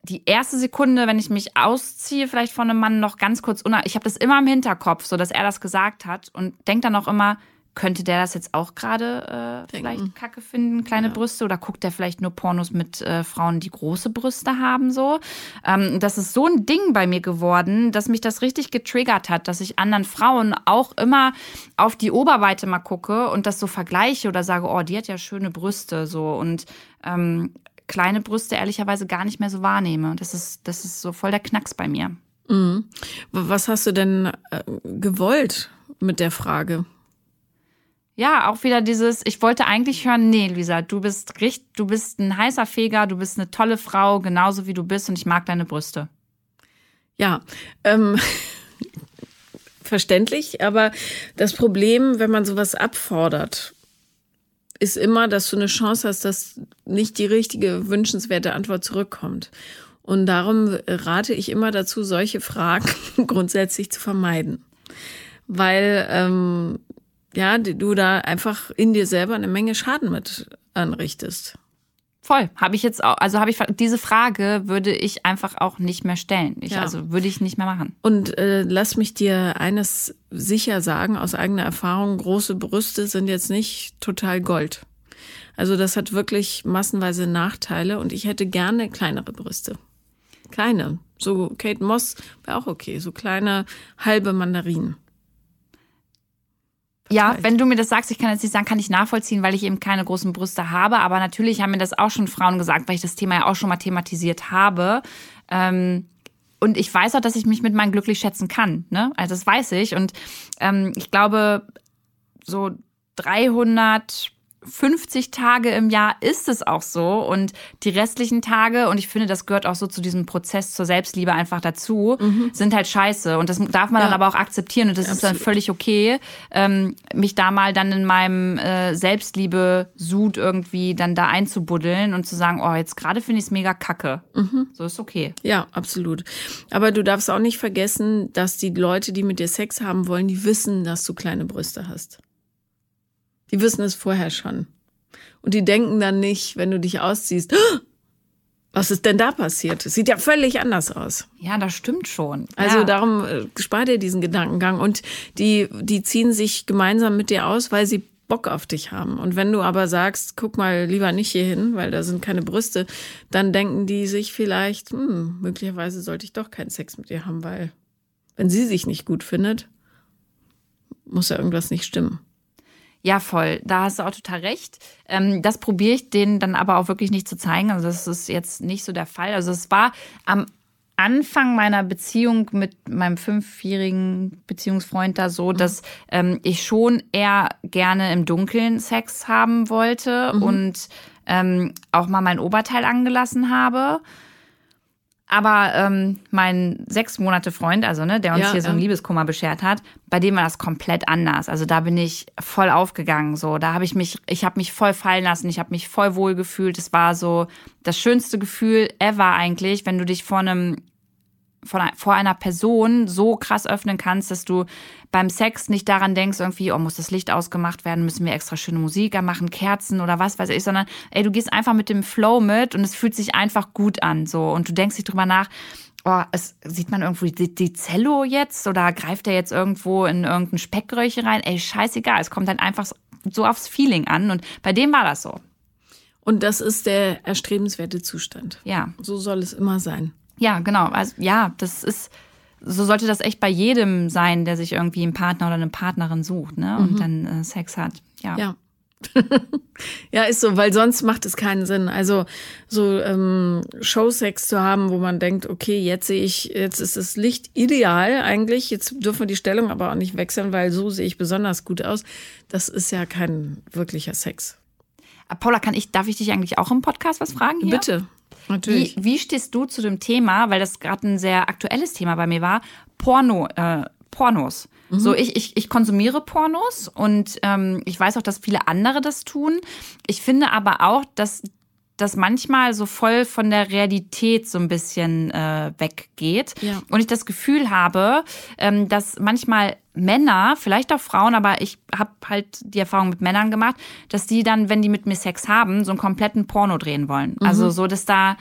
die erste Sekunde, wenn ich mich ausziehe, vielleicht von einem Mann noch ganz kurz, ich habe das immer im Hinterkopf, so dass er das gesagt hat und denke dann auch immer, könnte der das jetzt auch gerade äh, vielleicht kacke finden, kleine ja. Brüste? Oder guckt der vielleicht nur Pornos mit äh, Frauen, die große Brüste haben? So, ähm, Das ist so ein Ding bei mir geworden, dass mich das richtig getriggert hat, dass ich anderen Frauen auch immer auf die Oberweite mal gucke und das so vergleiche oder sage, oh, die hat ja schöne Brüste. So und ähm, kleine Brüste ehrlicherweise gar nicht mehr so wahrnehme. Das ist, das ist so voll der Knacks bei mir. Mhm. Was hast du denn äh, gewollt mit der Frage? Ja, auch wieder dieses, ich wollte eigentlich hören, nee, Lisa, du bist richtig, du bist ein heißer Feger, du bist eine tolle Frau, genauso wie du bist und ich mag deine Brüste. Ja, ähm, verständlich, aber das Problem, wenn man sowas abfordert, ist immer, dass du eine Chance hast, dass nicht die richtige, wünschenswerte Antwort zurückkommt. Und darum rate ich immer dazu, solche Fragen grundsätzlich zu vermeiden. Weil ähm, ja, du da einfach in dir selber eine Menge Schaden mit anrichtest. Voll. Habe ich jetzt auch, also habe ich diese Frage würde ich einfach auch nicht mehr stellen. Ich, ja. Also würde ich nicht mehr machen. Und äh, lass mich dir eines sicher sagen, aus eigener Erfahrung, große Brüste sind jetzt nicht total Gold. Also das hat wirklich massenweise Nachteile und ich hätte gerne kleinere Brüste. Kleine. So Kate Moss wäre auch okay. So kleine halbe Mandarinen. Ja, wenn du mir das sagst, ich kann jetzt nicht sagen, kann ich nachvollziehen, weil ich eben keine großen Brüste habe. Aber natürlich haben mir das auch schon Frauen gesagt, weil ich das Thema ja auch schon mal thematisiert habe. Ähm, und ich weiß auch, dass ich mich mit meinen glücklich schätzen kann. Ne? Also das weiß ich. Und ähm, ich glaube, so 300 50 Tage im Jahr ist es auch so und die restlichen Tage, und ich finde, das gehört auch so zu diesem Prozess zur Selbstliebe einfach dazu, mhm. sind halt scheiße. Und das darf man ja. dann aber auch akzeptieren und das Absolut. ist dann völlig okay, ähm, mich da mal dann in meinem äh, Selbstliebe-Sud irgendwie dann da einzubuddeln und zu sagen, oh, jetzt gerade finde ich es mega kacke. Mhm. So ist okay. Ja, absolut. Aber du darfst auch nicht vergessen, dass die Leute, die mit dir Sex haben wollen, die wissen, dass du kleine Brüste hast. Die wissen es vorher schon. Und die denken dann nicht, wenn du dich ausziehst, Was ist denn da passiert? Es sieht ja völlig anders aus. Ja, das stimmt schon. Also ja. darum äh, spar dir diesen Gedankengang. Und die, die ziehen sich gemeinsam mit dir aus, weil sie Bock auf dich haben. Und wenn du aber sagst, guck mal lieber nicht hier hin, weil da sind keine Brüste, dann denken die sich vielleicht, hm, möglicherweise sollte ich doch keinen Sex mit ihr haben, weil wenn sie sich nicht gut findet, muss ja irgendwas nicht stimmen. Ja, voll. Da hast du auch total recht. Ähm, das probiere ich denen dann aber auch wirklich nicht zu zeigen. Also das ist jetzt nicht so der Fall. Also es war am Anfang meiner Beziehung mit meinem fünfjährigen Beziehungsfreund da so, mhm. dass ähm, ich schon eher gerne im Dunkeln Sex haben wollte mhm. und ähm, auch mal mein Oberteil angelassen habe. Aber ähm, mein sechs Monate Freund, also ne, der uns ja, hier so ein Liebeskummer beschert hat, bei dem war das komplett anders. Also da bin ich voll aufgegangen. So, da habe ich mich, ich habe mich voll fallen lassen, ich habe mich voll wohl gefühlt. Es war so das schönste Gefühl ever eigentlich, wenn du dich vor einem von, vor einer Person so krass öffnen kannst, dass du beim Sex nicht daran denkst, irgendwie, oh, muss das Licht ausgemacht werden, müssen wir extra schöne Musik machen, Kerzen oder was weiß ich, sondern ey, du gehst einfach mit dem Flow mit und es fühlt sich einfach gut an, so. Und du denkst dich drüber nach, oh, es, sieht man irgendwo die, die Zello jetzt oder greift er jetzt irgendwo in irgendein Speckröllchen rein? Ey, scheißegal, es kommt dann einfach so aufs Feeling an und bei dem war das so. Und das ist der erstrebenswerte Zustand. Ja. So soll es immer sein. Ja, genau. Also ja, das ist, so sollte das echt bei jedem sein, der sich irgendwie einen Partner oder eine Partnerin sucht, ne? Und mhm. dann äh, Sex hat. Ja. Ja. ja, ist so, weil sonst macht es keinen Sinn. Also so ähm, Showsex zu haben, wo man denkt, okay, jetzt sehe ich, jetzt ist das Licht ideal eigentlich, jetzt dürfen wir die Stellung aber auch nicht wechseln, weil so sehe ich besonders gut aus. Das ist ja kein wirklicher Sex. Äh, Paula, kann ich, darf ich dich eigentlich auch im Podcast was fragen? Hier? Bitte. Natürlich. Wie, wie stehst du zu dem Thema, weil das gerade ein sehr aktuelles Thema bei mir war, Porno, äh, Pornos? Mhm. So, ich, ich, ich konsumiere Pornos und ähm, ich weiß auch, dass viele andere das tun. Ich finde aber auch, dass das manchmal so voll von der Realität so ein bisschen äh, weggeht. Ja. Und ich das Gefühl habe, ähm, dass manchmal Männer, vielleicht auch Frauen, aber ich habe halt die Erfahrung mit Männern gemacht, dass die dann, wenn die mit mir Sex haben, so einen kompletten Porno drehen wollen. Mhm. Also so, dass da,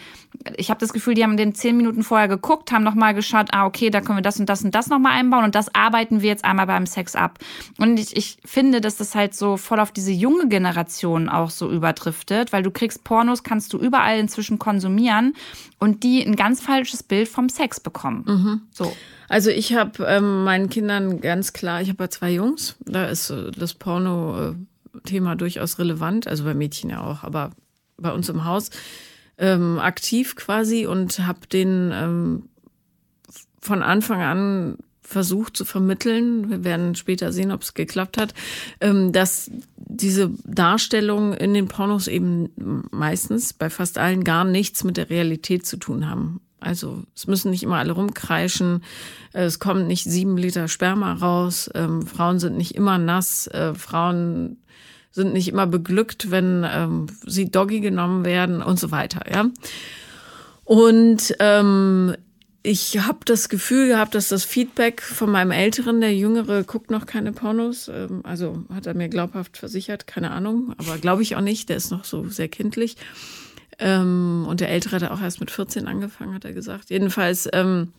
ich habe das Gefühl, die haben den zehn Minuten vorher geguckt, haben nochmal geschaut, ah, okay, da können wir das und das und das nochmal einbauen und das arbeiten wir jetzt einmal beim Sex ab. Und ich, ich finde, dass das halt so voll auf diese junge Generation auch so überdriftet, weil du kriegst Pornos, kannst du überall inzwischen konsumieren und die ein ganz falsches Bild vom Sex bekommen. Mhm. So. Also ich habe ähm, meinen Kindern ganz klar, ich habe ja zwei Jungs, da ist äh, das Porno-Thema durchaus relevant, also bei Mädchen ja auch, aber bei uns im Haus ähm, aktiv quasi und habe den ähm, von Anfang an versucht zu vermitteln, wir werden später sehen, ob es geklappt hat, ähm, dass diese Darstellungen in den Pornos eben meistens bei fast allen gar nichts mit der Realität zu tun haben. Also es müssen nicht immer alle rumkreischen, es kommt nicht sieben Liter Sperma raus, ähm, Frauen sind nicht immer nass, äh, Frauen sind nicht immer beglückt, wenn ähm, sie Doggy genommen werden und so weiter, ja. Und ähm, ich habe das Gefühl gehabt, dass das Feedback von meinem Älteren, der Jüngere guckt noch keine Pornos, ähm, also hat er mir glaubhaft versichert, keine Ahnung, aber glaube ich auch nicht, der ist noch so sehr kindlich. Ähm, und der Ältere hat auch erst mit 14 angefangen, hat er gesagt. Jedenfalls, ähm,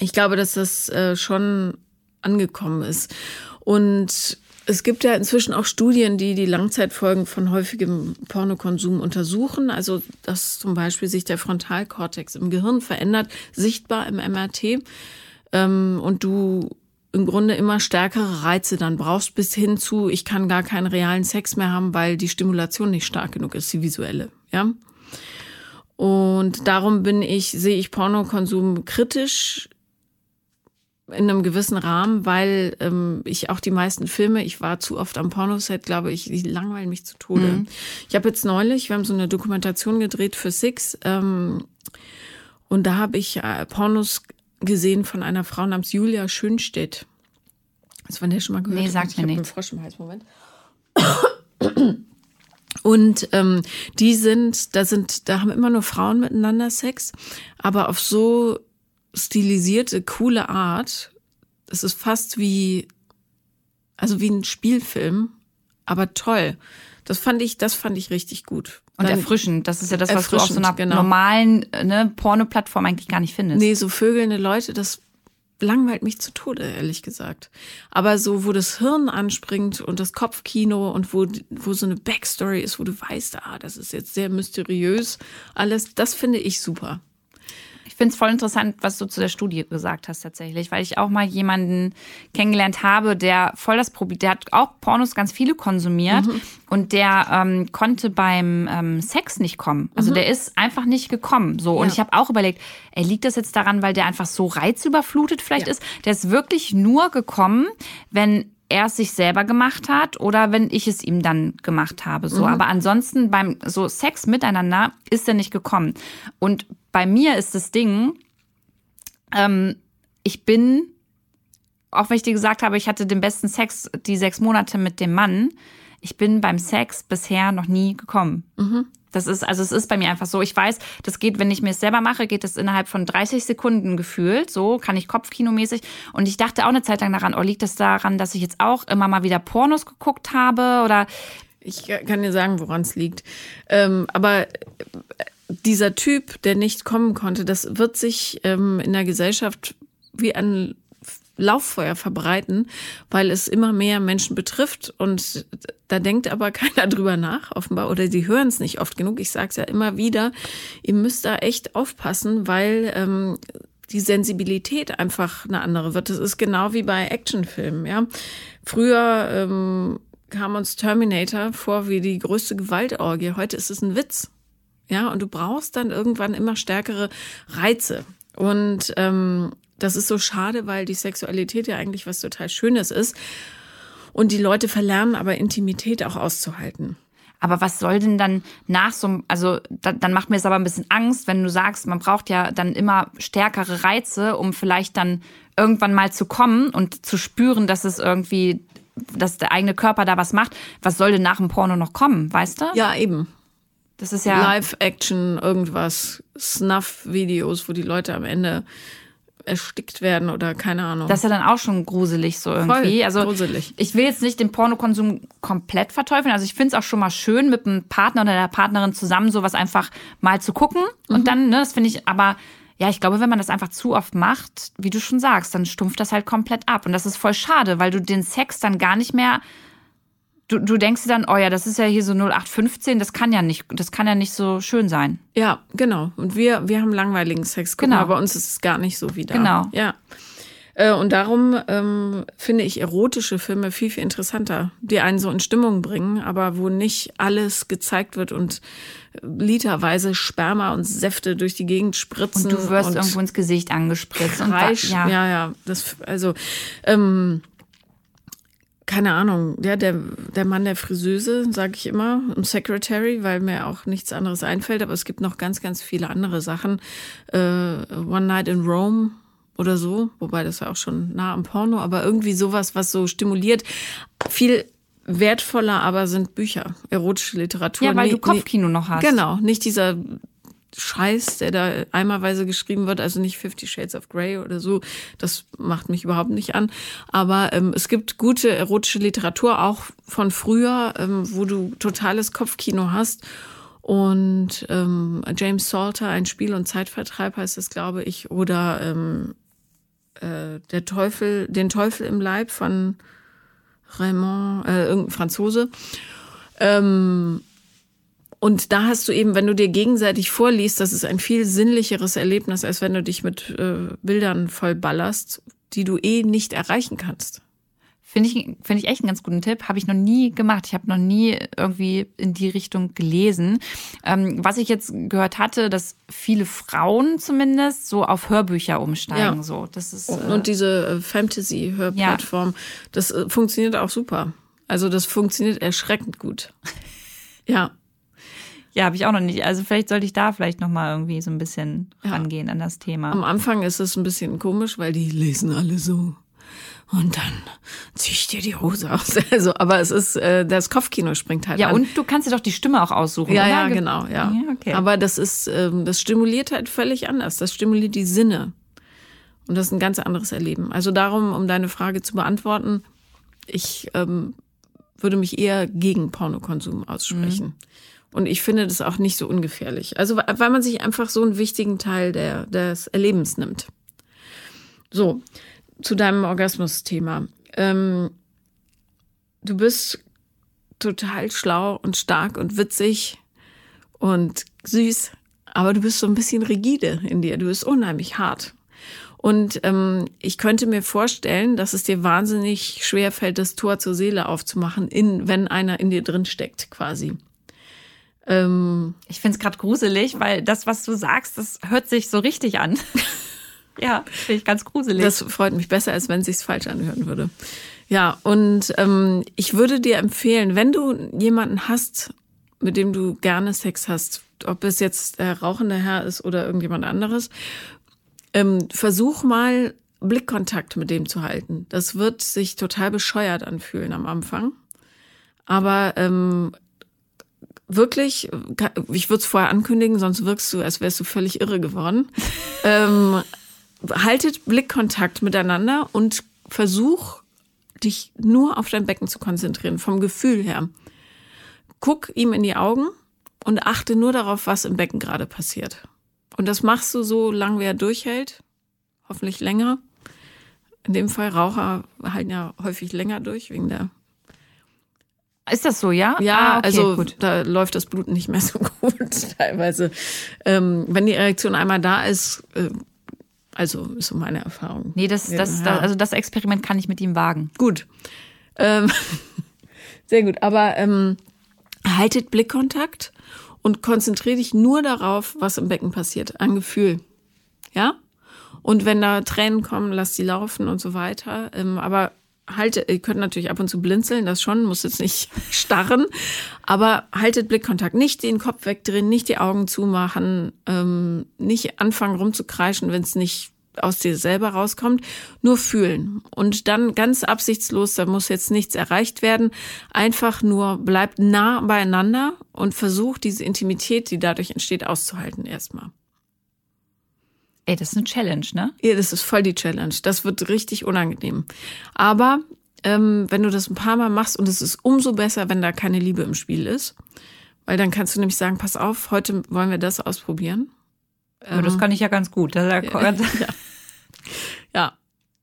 ich glaube, dass das äh, schon angekommen ist. Und es gibt ja inzwischen auch Studien, die die Langzeitfolgen von häufigem Pornokonsum untersuchen. Also, dass zum Beispiel sich der Frontalkortex im Gehirn verändert, sichtbar im MRT. Ähm, und du im Grunde immer stärkere Reize dann brauchst, bis hin zu, ich kann gar keinen realen Sex mehr haben, weil die Stimulation nicht stark genug ist, die visuelle. Ja. Und darum bin ich, sehe ich Pornokonsum kritisch in einem gewissen Rahmen, weil ähm, ich auch die meisten Filme, ich war zu oft am Pornoset, glaube ich, die langweilen mich zu Tode. Mhm. Ich habe jetzt neulich, wir haben so eine Dokumentation gedreht für Six ähm, und da habe ich äh, Pornos gesehen von einer Frau namens Julia Schönstedt. Das von der schon mal gehört? Nee, sagt mir nichts. Frosch im Hals, Moment. Und ähm, die sind, da sind, da haben immer nur Frauen miteinander Sex, aber auf so stilisierte, coole Art. Es ist fast wie, also wie ein Spielfilm, aber toll. Das fand ich, das fand ich richtig gut. Und Dann- erfrischend. Das ist ja das, was du auf so einer genau. normalen äh, ne, Porno-Plattform eigentlich gar nicht findest. Nee, so vögelnde Leute, das langweilt mich zu Tode, ehrlich gesagt. Aber so, wo das Hirn anspringt und das Kopfkino und wo, wo so eine Backstory ist, wo du weißt, ah, das ist jetzt sehr mysteriös, alles, das finde ich super. Ich finde es voll interessant, was du zu der Studie gesagt hast tatsächlich, weil ich auch mal jemanden kennengelernt habe, der voll das Problem, der hat auch Pornos ganz viele konsumiert und der ähm, konnte beim ähm, Sex nicht kommen. Also der ist einfach nicht gekommen. So und Ja. ich habe auch überlegt, ey, liegt das jetzt daran, weil der einfach so reizüberflutet vielleicht ist? Der ist wirklich nur gekommen, wenn er es sich selber gemacht hat oder wenn ich es ihm dann gemacht habe. So, aber ansonsten beim so Sex miteinander ist er nicht gekommen. Und bei mir ist das Ding, ähm, ich bin, auch wenn ich dir gesagt habe, ich hatte den besten Sex die sechs Monate mit dem Mann, ich bin beim Sex bisher noch nie gekommen. Das ist, also es ist bei mir einfach so. Ich weiß, das geht, wenn ich mir es selber mache, geht es innerhalb von 30 Sekunden gefühlt. So kann ich kopfkinomäßig. Und ich dachte auch eine Zeit lang daran, oh, liegt das daran, dass ich jetzt auch immer mal wieder Pornos geguckt habe oder Ich kann dir sagen, woran es liegt. Ähm, aber äh, dieser Typ, der nicht kommen konnte, das wird sich ähm, in der Gesellschaft wie ein Lauffeuer verbreiten, weil es immer mehr Menschen betrifft und da denkt aber keiner drüber nach, offenbar, oder die hören es nicht oft genug. Ich sage es ja immer wieder, ihr müsst da echt aufpassen, weil ähm, die Sensibilität einfach eine andere wird. Das ist genau wie bei Actionfilmen, ja. Früher ähm, kam uns Terminator vor wie die größte Gewaltorgie. Heute ist es ein Witz. Ja, und du brauchst dann irgendwann immer stärkere Reize. Und ähm, das ist so schade, weil die Sexualität ja eigentlich was total Schönes ist. Und die Leute verlernen aber Intimität auch auszuhalten. Aber was soll denn dann nach so einem, also da, dann macht mir es aber ein bisschen Angst, wenn du sagst, man braucht ja dann immer stärkere Reize, um vielleicht dann irgendwann mal zu kommen und zu spüren, dass es irgendwie, dass der eigene Körper da was macht. Was soll denn nach dem Porno noch kommen, weißt du? Ja, eben. Das ist ja. Live-Action, irgendwas, Snuff-Videos, wo die Leute am Ende erstickt werden oder keine Ahnung. Das ist ja dann auch schon gruselig so irgendwie. Voll also gruselig. ich will jetzt nicht den Pornokonsum komplett verteufeln. Also ich finde es auch schon mal schön, mit einem Partner oder der Partnerin zusammen sowas einfach mal zu gucken. Mhm. Und dann, ne, das finde ich, aber ja, ich glaube, wenn man das einfach zu oft macht, wie du schon sagst, dann stumpft das halt komplett ab. Und das ist voll schade, weil du den Sex dann gar nicht mehr. Du, du denkst dir dann, oh ja, das ist ja hier so 0815, das kann ja nicht, das kann ja nicht so schön sein. Ja, genau. Und wir, wir haben langweiligen Sex. Guck Genau. mal, bei uns ist es gar nicht so wie da. Genau. Ja. Äh, Und darum ähm, finde ich erotische Filme viel, viel interessanter, die einen so in Stimmung bringen, aber wo nicht alles gezeigt wird und äh, literweise Sperma und Säfte durch die Gegend spritzen. Und du wirst und irgendwo ins Gesicht angespritzt. Und wa- Kreisch, ja. ja, das, also, ähm, keine Ahnung, ja, der, der Mann der Friseuse, sage ich immer, und Secretary, weil mir auch nichts anderes einfällt, aber es gibt noch ganz, ganz viele andere Sachen. Äh, One Night in Rome oder so, wobei das ja auch schon nah am Porno, aber irgendwie sowas, was so stimuliert. Viel wertvoller aber sind Bücher, erotische Literatur. Ja, weil Nee, du nee, Kopfkino noch hast. Genau, nicht dieser Scheiß, der da eimerweise geschrieben wird, also nicht Fifty Shades of Grey oder so. Das macht mich überhaupt nicht an. Aber ähm, es gibt gute erotische Literatur, auch von früher, ähm, wo du totales Kopfkino hast. Und ähm, James Salter, ein Spiel- und Zeitvertreib heißt es, glaube ich, oder ähm, äh, der Teufel, den Teufel im Leib von Raymond, äh, irgendein Franzose. Ähm, und da hast du eben, wenn du dir gegenseitig vorliest, das ist ein viel sinnlicheres Erlebnis, als wenn du dich mit äh, Bildern vollballerst, die du eh nicht erreichen kannst. Finde ich, finde ich echt einen ganz guten Tipp. Habe ich noch nie gemacht. Ich habe noch nie irgendwie in die Richtung gelesen. Ähm, was ich jetzt gehört hatte, dass viele Frauen zumindest so auf Hörbücher umsteigen. Ja. So, das ist. Und, äh, und diese äh, Fantasy-Hörplattform, das äh, funktioniert auch super. Also das funktioniert erschreckend gut. Ja, ja, habe ich auch noch nicht. Also vielleicht sollte ich da vielleicht noch mal irgendwie so ein bisschen rangehen an das Thema. am Anfang ist es ein bisschen komisch, weil die lesen alle so. Und dann zieh ich dir die Hose aus. Also, aber es ist, äh, das Kopfkino springt halt ja, an. und du kannst dir doch die Stimme auch aussuchen. Ja, oder? ja, Ge- genau, ja. Ja, okay. Aber das ist, ähm, das stimuliert halt völlig anders. Das stimuliert die Sinne. Und das ist ein ganz anderes Erleben. Also darum, um deine Frage zu beantworten, ich ähm, würde mich eher gegen Pornokonsum aussprechen. Und ich finde das auch nicht so ungefährlich. Also, weil man sich einfach so einen wichtigen Teil der, des Erlebens nimmt. So, zu deinem Orgasmus-Thema. Ähm, du bist total schlau und stark und witzig und süß, aber du bist so ein bisschen rigide in dir. Du bist unheimlich hart. Und ähm, ich könnte mir vorstellen, dass es dir wahnsinnig schwer fällt, das Tor zur Seele aufzumachen, in, wenn einer in dir drin steckt, quasi. Ähm, ich finde es gerade gruselig, weil das, was du sagst, das hört sich so richtig an. ja, finde ich ganz gruselig. Das freut mich besser, als wenn es sich falsch anhören würde. Ja, und ähm, ich würde dir empfehlen, wenn du jemanden hast, mit dem du gerne Sex hast, ob es jetzt der rauchende Herr ist oder irgendjemand anderes, ähm, versuch mal Blickkontakt mit dem zu halten. Das wird sich total bescheuert anfühlen am Anfang. Aber ähm, wirklich, ich würde es vorher ankündigen, sonst wirkst du, als wärst du völlig irre geworden. ähm, haltet Blickkontakt miteinander und versuch dich nur auf dein Becken zu konzentrieren, vom Gefühl her. Guck ihm in die Augen und achte nur darauf, was im Becken gerade passiert. Und das machst du so lange, wie er durchhält. Hoffentlich länger. In dem Fall Raucher halten ja häufig länger durch wegen der ist das so, ja? Ja, ah, okay, also gut. da läuft das Blut nicht mehr so gut teilweise. Ähm, wenn die Erektion einmal da ist, äh, also ist so meine Erfahrung. Nee, das, das, ja. also das Experiment kann ich mit ihm wagen. Gut. Ähm, sehr gut. Aber ähm, haltet Blickkontakt und konzentriere dich nur darauf, was im Becken passiert. Ein Gefühl. Ja? Und wenn da Tränen kommen, lass die laufen und so weiter. Ähm, aber halte, ihr könnt natürlich ab und zu blinzeln, das schon, muss jetzt nicht starren, aber haltet Blickkontakt, nicht den Kopf wegdrehen, nicht die Augen zumachen, ähm, nicht anfangen rumzukreischen, wenn es nicht aus dir selber rauskommt, nur fühlen. Und dann ganz absichtslos, da muss jetzt nichts erreicht werden, einfach nur bleibt nah beieinander und versucht diese Intimität, die dadurch entsteht, auszuhalten erstmal. Ey, das ist eine Challenge, ne? Ja, das ist voll die Challenge. Das wird richtig unangenehm. Aber ähm, wenn du das ein paar Mal machst und es ist umso besser, wenn da keine Liebe im Spiel ist, weil dann kannst du nämlich sagen, pass auf, heute wollen wir das ausprobieren. Aber ähm, das kann ich ja ganz gut. Ja, ja. ja.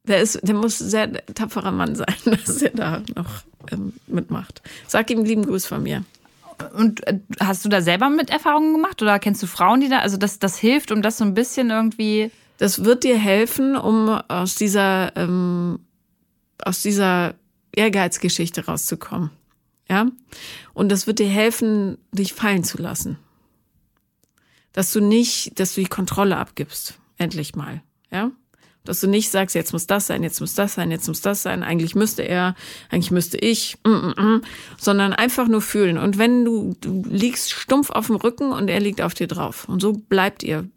Der, ist, der muss sehr tapferer Mann sein, dass er da noch ähm, mitmacht. Sag ihm lieben Gruß von mir. Und äh, hast du da selber mit Erfahrungen gemacht oder kennst du Frauen, die da, also das, das hilft, um das so ein bisschen irgendwie. Das wird dir helfen, um aus dieser, ähm, aus dieser Ehrgeizgeschichte rauszukommen. Ja. Und das wird dir helfen, dich fallen zu lassen. Dass du nicht, dass du die Kontrolle abgibst. Endlich mal. Ja. Dass du nicht sagst, jetzt muss das sein, jetzt muss das sein, jetzt muss das sein, eigentlich müsste er, eigentlich müsste ich, mm, mm, mm, sondern einfach nur fühlen. Und wenn du, du liegst stumpf auf dem Rücken und er liegt auf dir drauf. Und so bleibt ihr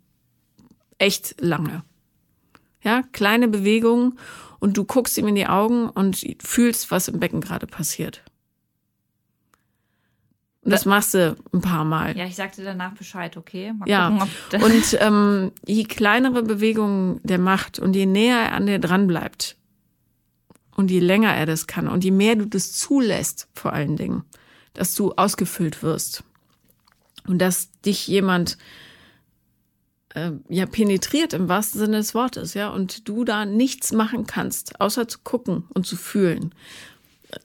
echt lange. Ja, kleine Bewegungen und du guckst ihm in die Augen und fühlst, was im Becken gerade passiert. Und das machst du ein paar Mal. Ja, ich sagte danach Bescheid, okay? Mal ja, gucken, und ähm, je kleinere Bewegungen der macht und je näher er an dir dran bleibt und je länger er das kann und je mehr du das zulässt, vor allen Dingen, dass du ausgefüllt wirst und dass dich jemand äh, ja penetriert im wahrsten Sinne des Wortes, ja, und du da nichts machen kannst, außer zu gucken und zu fühlen,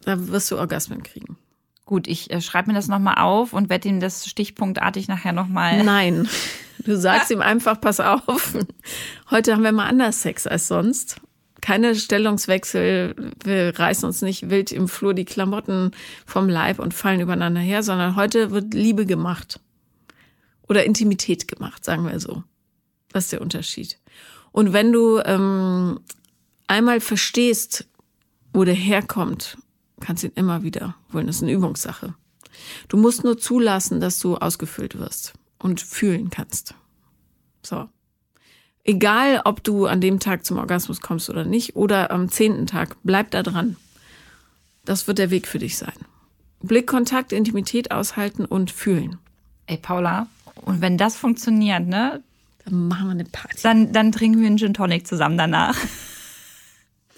da wirst du Orgasmen kriegen. Gut, ich äh, schreibe mir das nochmal auf und werde ihm das stichpunktartig nachher nochmal. Nein, du sagst ihm einfach, pass auf. Heute haben wir mal anders Sex als sonst. Keine Stellungswechsel, wir reißen uns nicht wild im Flur die Klamotten vom Leib und fallen übereinander her, sondern heute wird Liebe gemacht. Oder Intimität gemacht, sagen wir so. Das ist der Unterschied. Und wenn du ähm, einmal verstehst, wo der herkommt kannst ihn immer wieder wollen. Das ist eine Übungssache. Du musst nur zulassen, dass du ausgefüllt wirst und fühlen kannst. So. Egal, ob du an dem Tag zum Orgasmus kommst oder nicht oder am zehnten Tag, bleib da dran. Das wird der Weg für dich sein. Blickkontakt, Intimität aushalten und fühlen. Ey, Paula, und wenn das funktioniert, ne? Dann machen wir eine Party. Dann, dann trinken wir einen Gin Tonic zusammen danach.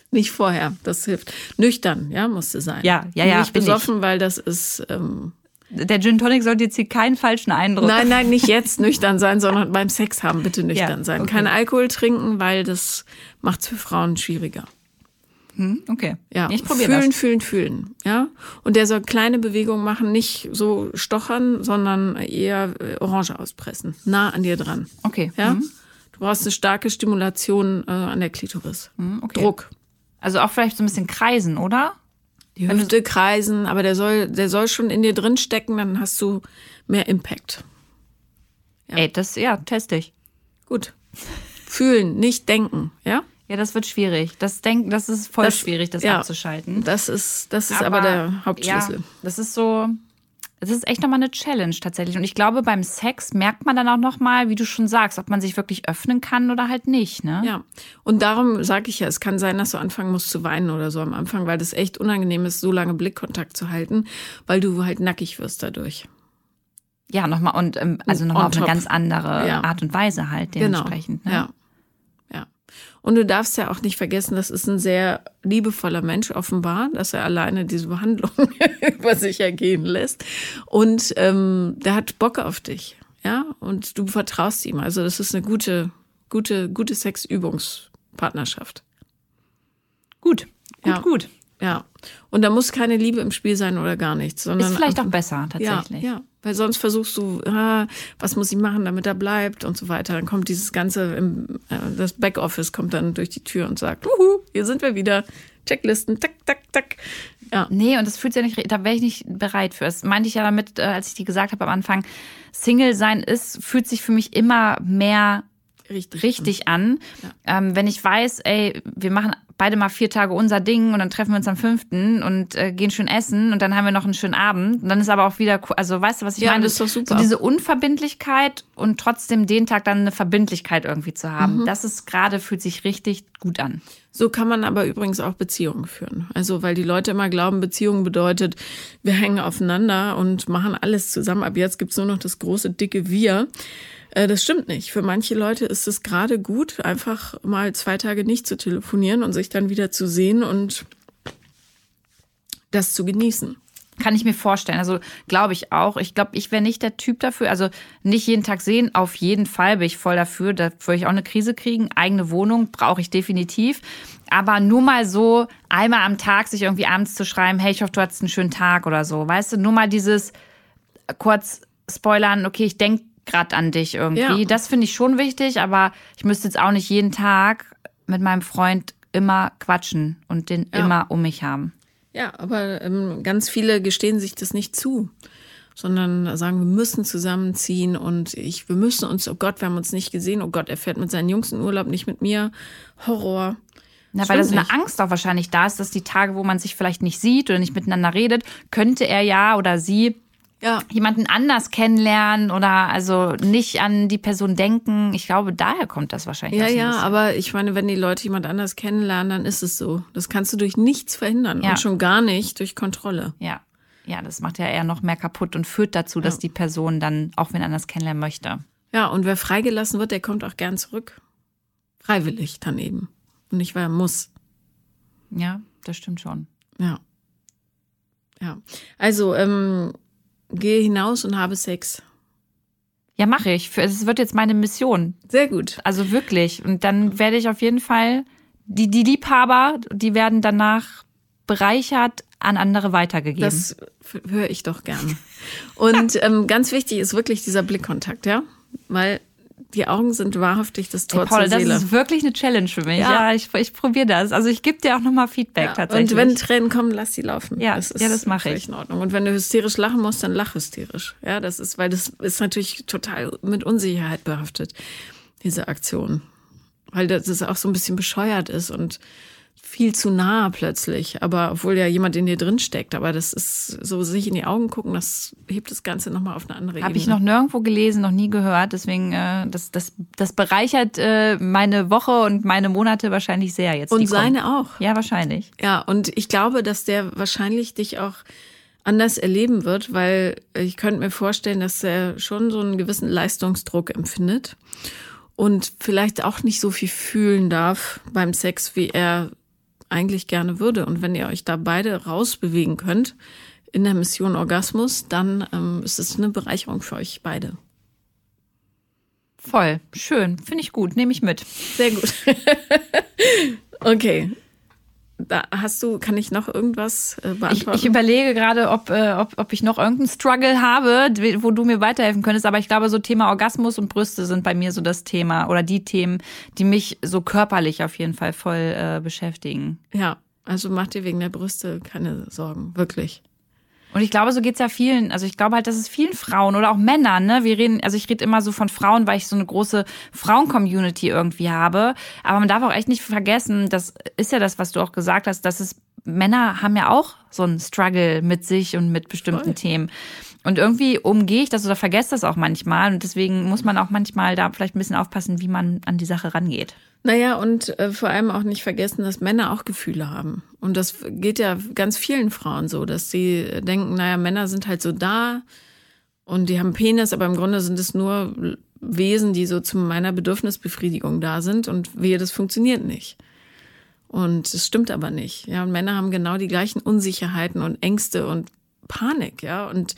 Nicht vorher, das hilft. Nüchtern, ja, musste sein. Ja, ja, ja. Nicht besoffen, ich. weil das ist, ähm, Der Gin Tonic sollte jetzt hier keinen falschen Eindruck. Nein, nein, nicht jetzt nüchtern sein, sondern beim Sex haben bitte nüchtern Ja, sein. okay. Kein Alkohol trinken, weil das macht's für Frauen schwieriger. Hm, okay. Ja, Ich probiere fühlen, das. fühlen, fühlen. Ja, und der soll kleine Bewegungen machen, nicht so stochern, sondern eher äh, Orange auspressen, nah an dir dran. Okay. Ja, Hm, du brauchst eine starke Stimulation äh, an der Klitoris. hm, okay. Druck. Also auch vielleicht so ein bisschen kreisen, oder? Die Hüfte kreisen, aber der soll, der soll schon in dir drin stecken, dann hast du mehr Impact. Ey, das, ja, teste ich. Gut. Fühlen, nicht denken, ja? Ja, das wird schwierig. Das denk, das ist voll Das- schwierig, das ja. abzuschalten. Das ist, das ist aber, der Hauptschlüssel. Ja, das ist so, das ist echt nochmal eine Challenge tatsächlich. Und ich glaube, beim Sex merkt man dann auch nochmal, wie du schon sagst, ob man sich wirklich öffnen kann oder halt nicht, ne? Ja, und darum sage ich ja, es kann sein, dass du anfangen musst zu weinen oder so am Anfang, weil das echt unangenehm ist, so lange Blickkontakt zu halten, weil du halt nackig wirst dadurch. Ja, nochmal und ähm, also nochmal auf eine top. ganz andere Ja. Art und Weise halt Genau. dementsprechend. Ne? Ja. Ja. Und du darfst ja auch nicht vergessen, das ist ein sehr liebevoller Mensch offenbar, dass er alleine diese Behandlung über sich ergehen lässt. Und ähm, der hat Bock auf dich. Ja, und du vertraust ihm. Also das ist eine gute, gute, gute Sexübungspartnerschaft. Gut, gut, Ja. gut. Ja. Und da muss keine Liebe im Spiel sein oder gar nichts, sondern Ist vielleicht auch besser tatsächlich. Ja, ja, weil sonst versuchst du, ah, was muss ich machen, damit er bleibt und so weiter. Dann kommt dieses ganze, im, äh, das Backoffice kommt dann durch die Tür und sagt, uhu, hier sind wir wieder. Checklisten, tak, tak, tak. Ja, Nee, und das fühlt sich ja nicht, da wäre ich nicht bereit für. Das meinte ich ja damit, äh, als ich dir gesagt habe am Anfang, Single sein ist, fühlt sich für mich immer mehr richtig. richtig an. Ähm, wenn ich weiß, ey, wir machen beide mal vier Tage unser Ding und dann treffen wir uns am fünften und äh, gehen schön essen und dann haben wir noch einen schönen Abend. Und dann ist aber auch wieder, also weißt du, was ich Ja, meine? das ist doch super. So diese Unverbindlichkeit und trotzdem den Tag dann eine Verbindlichkeit irgendwie zu Mhm. haben. Das ist gerade, fühlt sich richtig gut an. So kann man aber übrigens auch Beziehungen führen. Also, weil die Leute immer glauben, Beziehung bedeutet, wir hängen aufeinander und machen alles zusammen. Ab jetzt gibt's nur noch das große, dicke Wir. Äh, Das stimmt nicht. Für manche Leute ist es gerade gut, einfach mal zwei Tage nicht zu telefonieren und sich dann wieder zu sehen und das zu genießen. Kann ich mir vorstellen. Also glaube ich auch. Ich glaube, ich wäre nicht der Typ dafür. Also nicht jeden Tag sehen. Auf jeden Fall bin ich voll dafür. Da würde ich auch eine Krise kriegen. Eigene Wohnung brauche ich definitiv. Aber nur mal so einmal am Tag sich irgendwie abends zu schreiben, hey, ich hoffe, du hattest einen schönen Tag oder so. Weißt du, nur mal dieses kurz spoilern, okay, ich denke gerade an dich irgendwie. Ja. Das finde ich schon wichtig, aber ich müsste jetzt auch nicht jeden Tag mit meinem Freund immer quatschen und den Ja. immer um mich haben. Ja, aber ähm, ganz viele gestehen sich das nicht zu, sondern sagen, wir müssen zusammenziehen und ich, wir müssen uns, oh Gott, wir haben uns nicht gesehen, oh Gott, er fährt mit seinen Jungs in Urlaub, nicht mit mir. Horror. Na, weil da so eine. Angst auch wahrscheinlich da ist, dass die Tage, wo man sich vielleicht nicht sieht oder nicht miteinander redet, könnte er ja oder sie Ja, jemanden anders kennenlernen oder also nicht an die Person denken. Ich glaube, daher kommt das wahrscheinlich. ja, ja, aber ich meine, wenn die Leute jemand anders kennenlernen, dann ist es so. Das kannst du durch nichts verhindern Ja. und schon gar nicht durch Kontrolle. Ja. Ja, das macht ja eher noch mehr kaputt und führt dazu, dass die Person dann auch wen anders kennenlernen möchte. Ja, und wer freigelassen wird, der kommt auch gern zurück. Freiwillig dann eben. Und nicht, weil er muss. Ja, das stimmt schon. Ja. Ja. Also, ähm, gehe hinaus und habe Sex. Ja, mache ich. Es wird jetzt meine Mission. Sehr gut. Also wirklich. Und dann werde ich auf jeden Fall, die, die Liebhaber, die werden danach bereichert an andere weitergegeben. Das höre ich doch gerne. Und ähm, ganz wichtig ist wirklich dieser Blickkontakt, ja? Weil die Augen sind wahrhaftig das Tor Hey, Paul, zur das Seele. ist wirklich eine Challenge für mich. Ja. Ja, ich, ich probiere das. Also ich gebe dir auch nochmal Feedback ja. tatsächlich. Und wenn Tränen kommen, lass sie laufen. Ja, das ist ja, das mache ich. in Ordnung. Und wenn du hysterisch lachen musst, dann lach hysterisch. Ja, das ist, weil das ist natürlich total mit Unsicherheit behaftet, diese Aktion. Weil das auch so ein bisschen bescheuert ist und viel zu nah plötzlich. Aber obwohl ja jemand in dir drin steckt. Aber das ist so, sich in die Augen gucken, das hebt das Ganze nochmal auf eine andere Habe Ebene. ich noch nirgendwo gelesen, noch nie gehört. Deswegen, äh, das, das, das bereichert äh, meine Woche und meine Monate wahrscheinlich sehr jetzt. Und die kommen. seine auch. Ja, wahrscheinlich. Ja, und ich glaube, dass der wahrscheinlich dich auch anders erleben wird, weil ich könnte mir vorstellen, dass er schon so einen gewissen Leistungsdruck empfindet und vielleicht auch nicht so viel fühlen darf beim Sex, wie er eigentlich gerne würde. Und wenn ihr euch da beide rausbewegen könnt in der Mission Orgasmus, dann ähm, ist es eine Bereicherung für euch beide. Voll. Schön. Finde ich gut. Nehme ich mit. Sehr gut. okay. Da hast du, kann ich noch irgendwas äh, beantworten? Ich, ich überlege gerade, ob, äh, ob, ob ich noch irgendeinen Struggle habe, wo du mir weiterhelfen könntest. Aber ich glaube, so Thema Orgasmus und Brüste sind bei mir so das Thema oder die Themen, die mich so körperlich auf jeden Fall voll äh, beschäftigen. Ja, also mach dir wegen der Brüste keine Sorgen, wirklich. Und ich glaube, so geht's ja vielen, also ich glaube halt, dass es vielen Frauen oder auch Männern, ne? Wir reden, also ich rede immer so von Frauen, weil ich so eine große Frauen-Community irgendwie habe. Aber man darf auch echt nicht vergessen, das ist ja das, was du auch gesagt hast, dass es Männer haben ja auch so einen Struggle mit sich und mit bestimmten Voll. Themen. Und irgendwie umgehe ich das oder vergesse das auch manchmal. Und deswegen muss man auch manchmal da vielleicht ein bisschen aufpassen, wie man an die Sache rangeht. Naja, und äh, vor allem auch nicht vergessen, dass Männer auch Gefühle haben. Und das geht ja ganz vielen Frauen so, dass sie denken, naja, Männer sind halt so da und die haben Penis, aber im Grunde sind es nur Wesen, die so zu meiner Bedürfnisbefriedigung da sind und wehe, das funktioniert nicht. Und es stimmt aber nicht. Ja, und Männer haben genau die gleichen Unsicherheiten und Ängste und Panik, ja. Und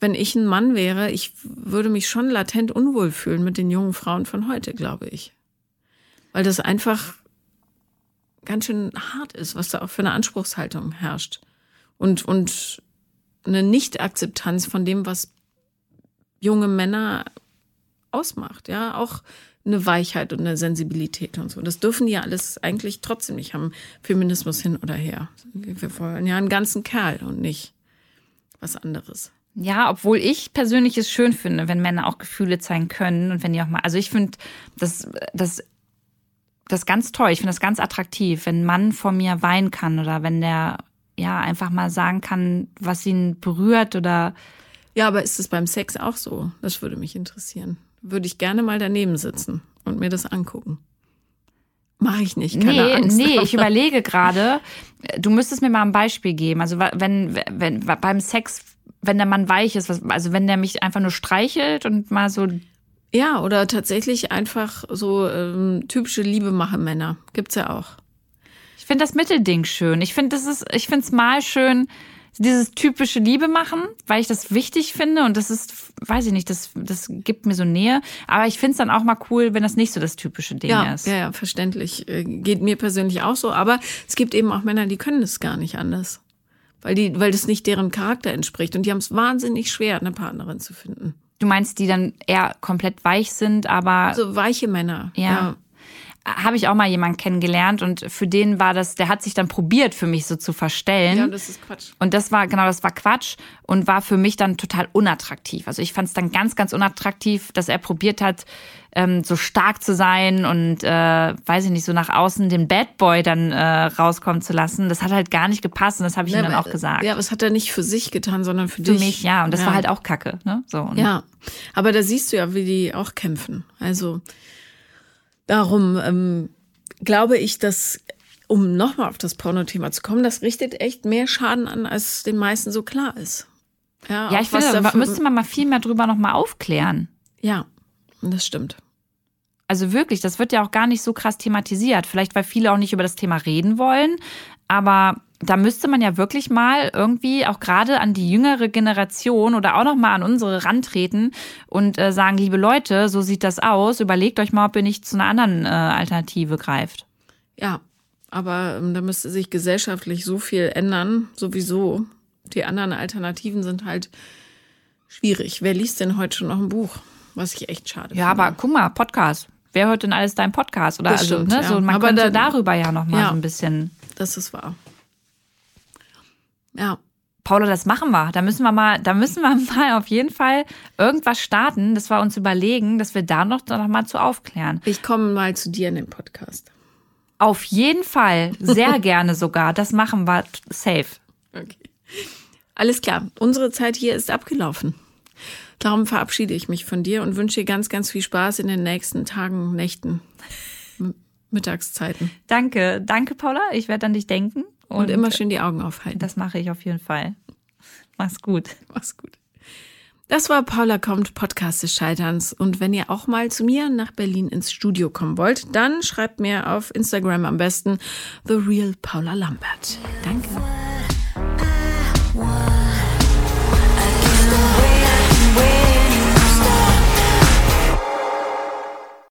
wenn ich ein Mann wäre, ich würde mich schon latent unwohl fühlen mit den jungen Frauen von heute, glaube ich. Weil das einfach ganz schön hart ist, was da auch für eine Anspruchshaltung herrscht. Und, und eine Nicht-Akzeptanz von dem, was junge Männer ausmacht, ja, auch eine Weichheit und eine Sensibilität und so. Das dürfen die ja alles eigentlich trotzdem nicht haben, Feminismus hin oder her. Wir wollen ja einen ganzen Kerl und nicht was anderes. Ja, obwohl ich persönlich es schön finde, wenn Männer auch Gefühle zeigen können und wenn die auch mal, also ich finde, das, das, das ganz toll. Ich finde das ganz attraktiv, wenn ein Mann vor mir weinen kann oder wenn der ja einfach mal sagen kann, was ihn berührt oder. Ja, aber ist es beim Sex auch so? Das würde mich interessieren. Würde ich gerne mal daneben sitzen und mir das angucken. Mache ich nicht. Keine nee, Angst nee, ich überlege gerade, du müsstest mir mal ein Beispiel geben. Also wenn, wenn beim Sex, wenn der Mann weich ist, also wenn der mich einfach nur streichelt und mal so. Ja, oder tatsächlich einfach so ähm, typische Liebemache-Männer. Gibt's ja auch. Ich finde das Mittelding schön. Ich finde, das ist, ich finde es mal schön, dieses typische Liebe machen, weil ich das wichtig finde und das ist, weiß ich nicht, das, das gibt mir so Nähe. Aber ich finde es dann auch mal cool, wenn das nicht so das typische Ding ja, ist. Ja, ja, verständlich. Äh, geht mir persönlich auch so. Aber es gibt eben auch Männer, die können es gar nicht anders. Weil, die, weil das nicht deren Charakter entspricht. Und die haben es wahnsinnig schwer, eine Partnerin zu finden. Du meinst, die dann eher komplett weich sind, aber. So weiche Männer. ja. ja habe ich auch mal jemanden kennengelernt und für den war das, der hat sich dann probiert, für mich so zu verstellen. Ja, das ist Quatsch. Und das war, genau, das war Quatsch und war für mich dann total unattraktiv. Also ich fand es dann ganz, ganz unattraktiv, dass er probiert hat, ähm, so stark zu sein und, äh, weiß ich nicht, so nach außen den Bad Boy dann äh, rauskommen zu lassen. Das hat halt gar nicht gepasst und das habe ich ja, ihm dann auch gesagt. Ja, aber das hat er nicht für sich getan, sondern für, für dich. Für mich, ja. Und das ja. war halt auch Kacke. Ne? So, ja, aber da siehst du ja, wie die auch kämpfen. Also Darum ähm, glaube ich, dass, um nochmal auf das Porno-Thema zu kommen, das richtet echt mehr Schaden an, als den meisten so klar ist. Ja, ja ich finde, da müsste man mal viel mehr drüber nochmal aufklären. Ja, das stimmt. Also wirklich, das wird ja auch gar nicht so krass thematisiert. Vielleicht, weil viele auch nicht über das Thema reden wollen. Aber da müsste man ja wirklich mal irgendwie auch gerade an die jüngere Generation oder auch noch mal an unsere rantreten und äh, sagen, liebe Leute, so sieht das aus. Überlegt euch mal, ob ihr nicht zu einer anderen äh, Alternative greift. Ja, aber ähm, da müsste sich gesellschaftlich so viel ändern, sowieso. Die anderen Alternativen sind halt schwierig. Wer liest denn heute schon noch ein Buch? Was ich echt schade ja, finde. Ja, aber guck mal, Podcast. Wer hört denn alles dein Podcast? Oder also, stimmt, ne, ja. so, man aber könnte da, darüber ja noch mal ja, so ein bisschen. Das ist wahr. Ja. Paula, das machen wir. Da müssen wir mal, da müssen wir mal auf jeden Fall irgendwas starten, dass wir uns überlegen, dass wir da noch, noch mal zu aufklären. Ich komme mal zu dir in den Podcast. Auf jeden Fall. Sehr gerne sogar. Das machen wir safe. Okay. Alles klar. Unsere Zeit hier ist abgelaufen. Darum verabschiede ich mich von dir und wünsche dir ganz, ganz viel Spaß in den nächsten Tagen, Nächten, Mittagszeiten. Danke. Danke, Paula. Ich werde an dich denken. Und, und immer schön die Augen aufhalten. Das mache ich auf jeden Fall. Mach's gut. Mach's gut. Das war Paula kommt, Podcast des Scheiterns. Und wenn ihr auch mal zu mir nach Berlin ins Studio kommen wollt, dann schreibt mir auf Instagram am besten The Real Paula Lambert. Danke.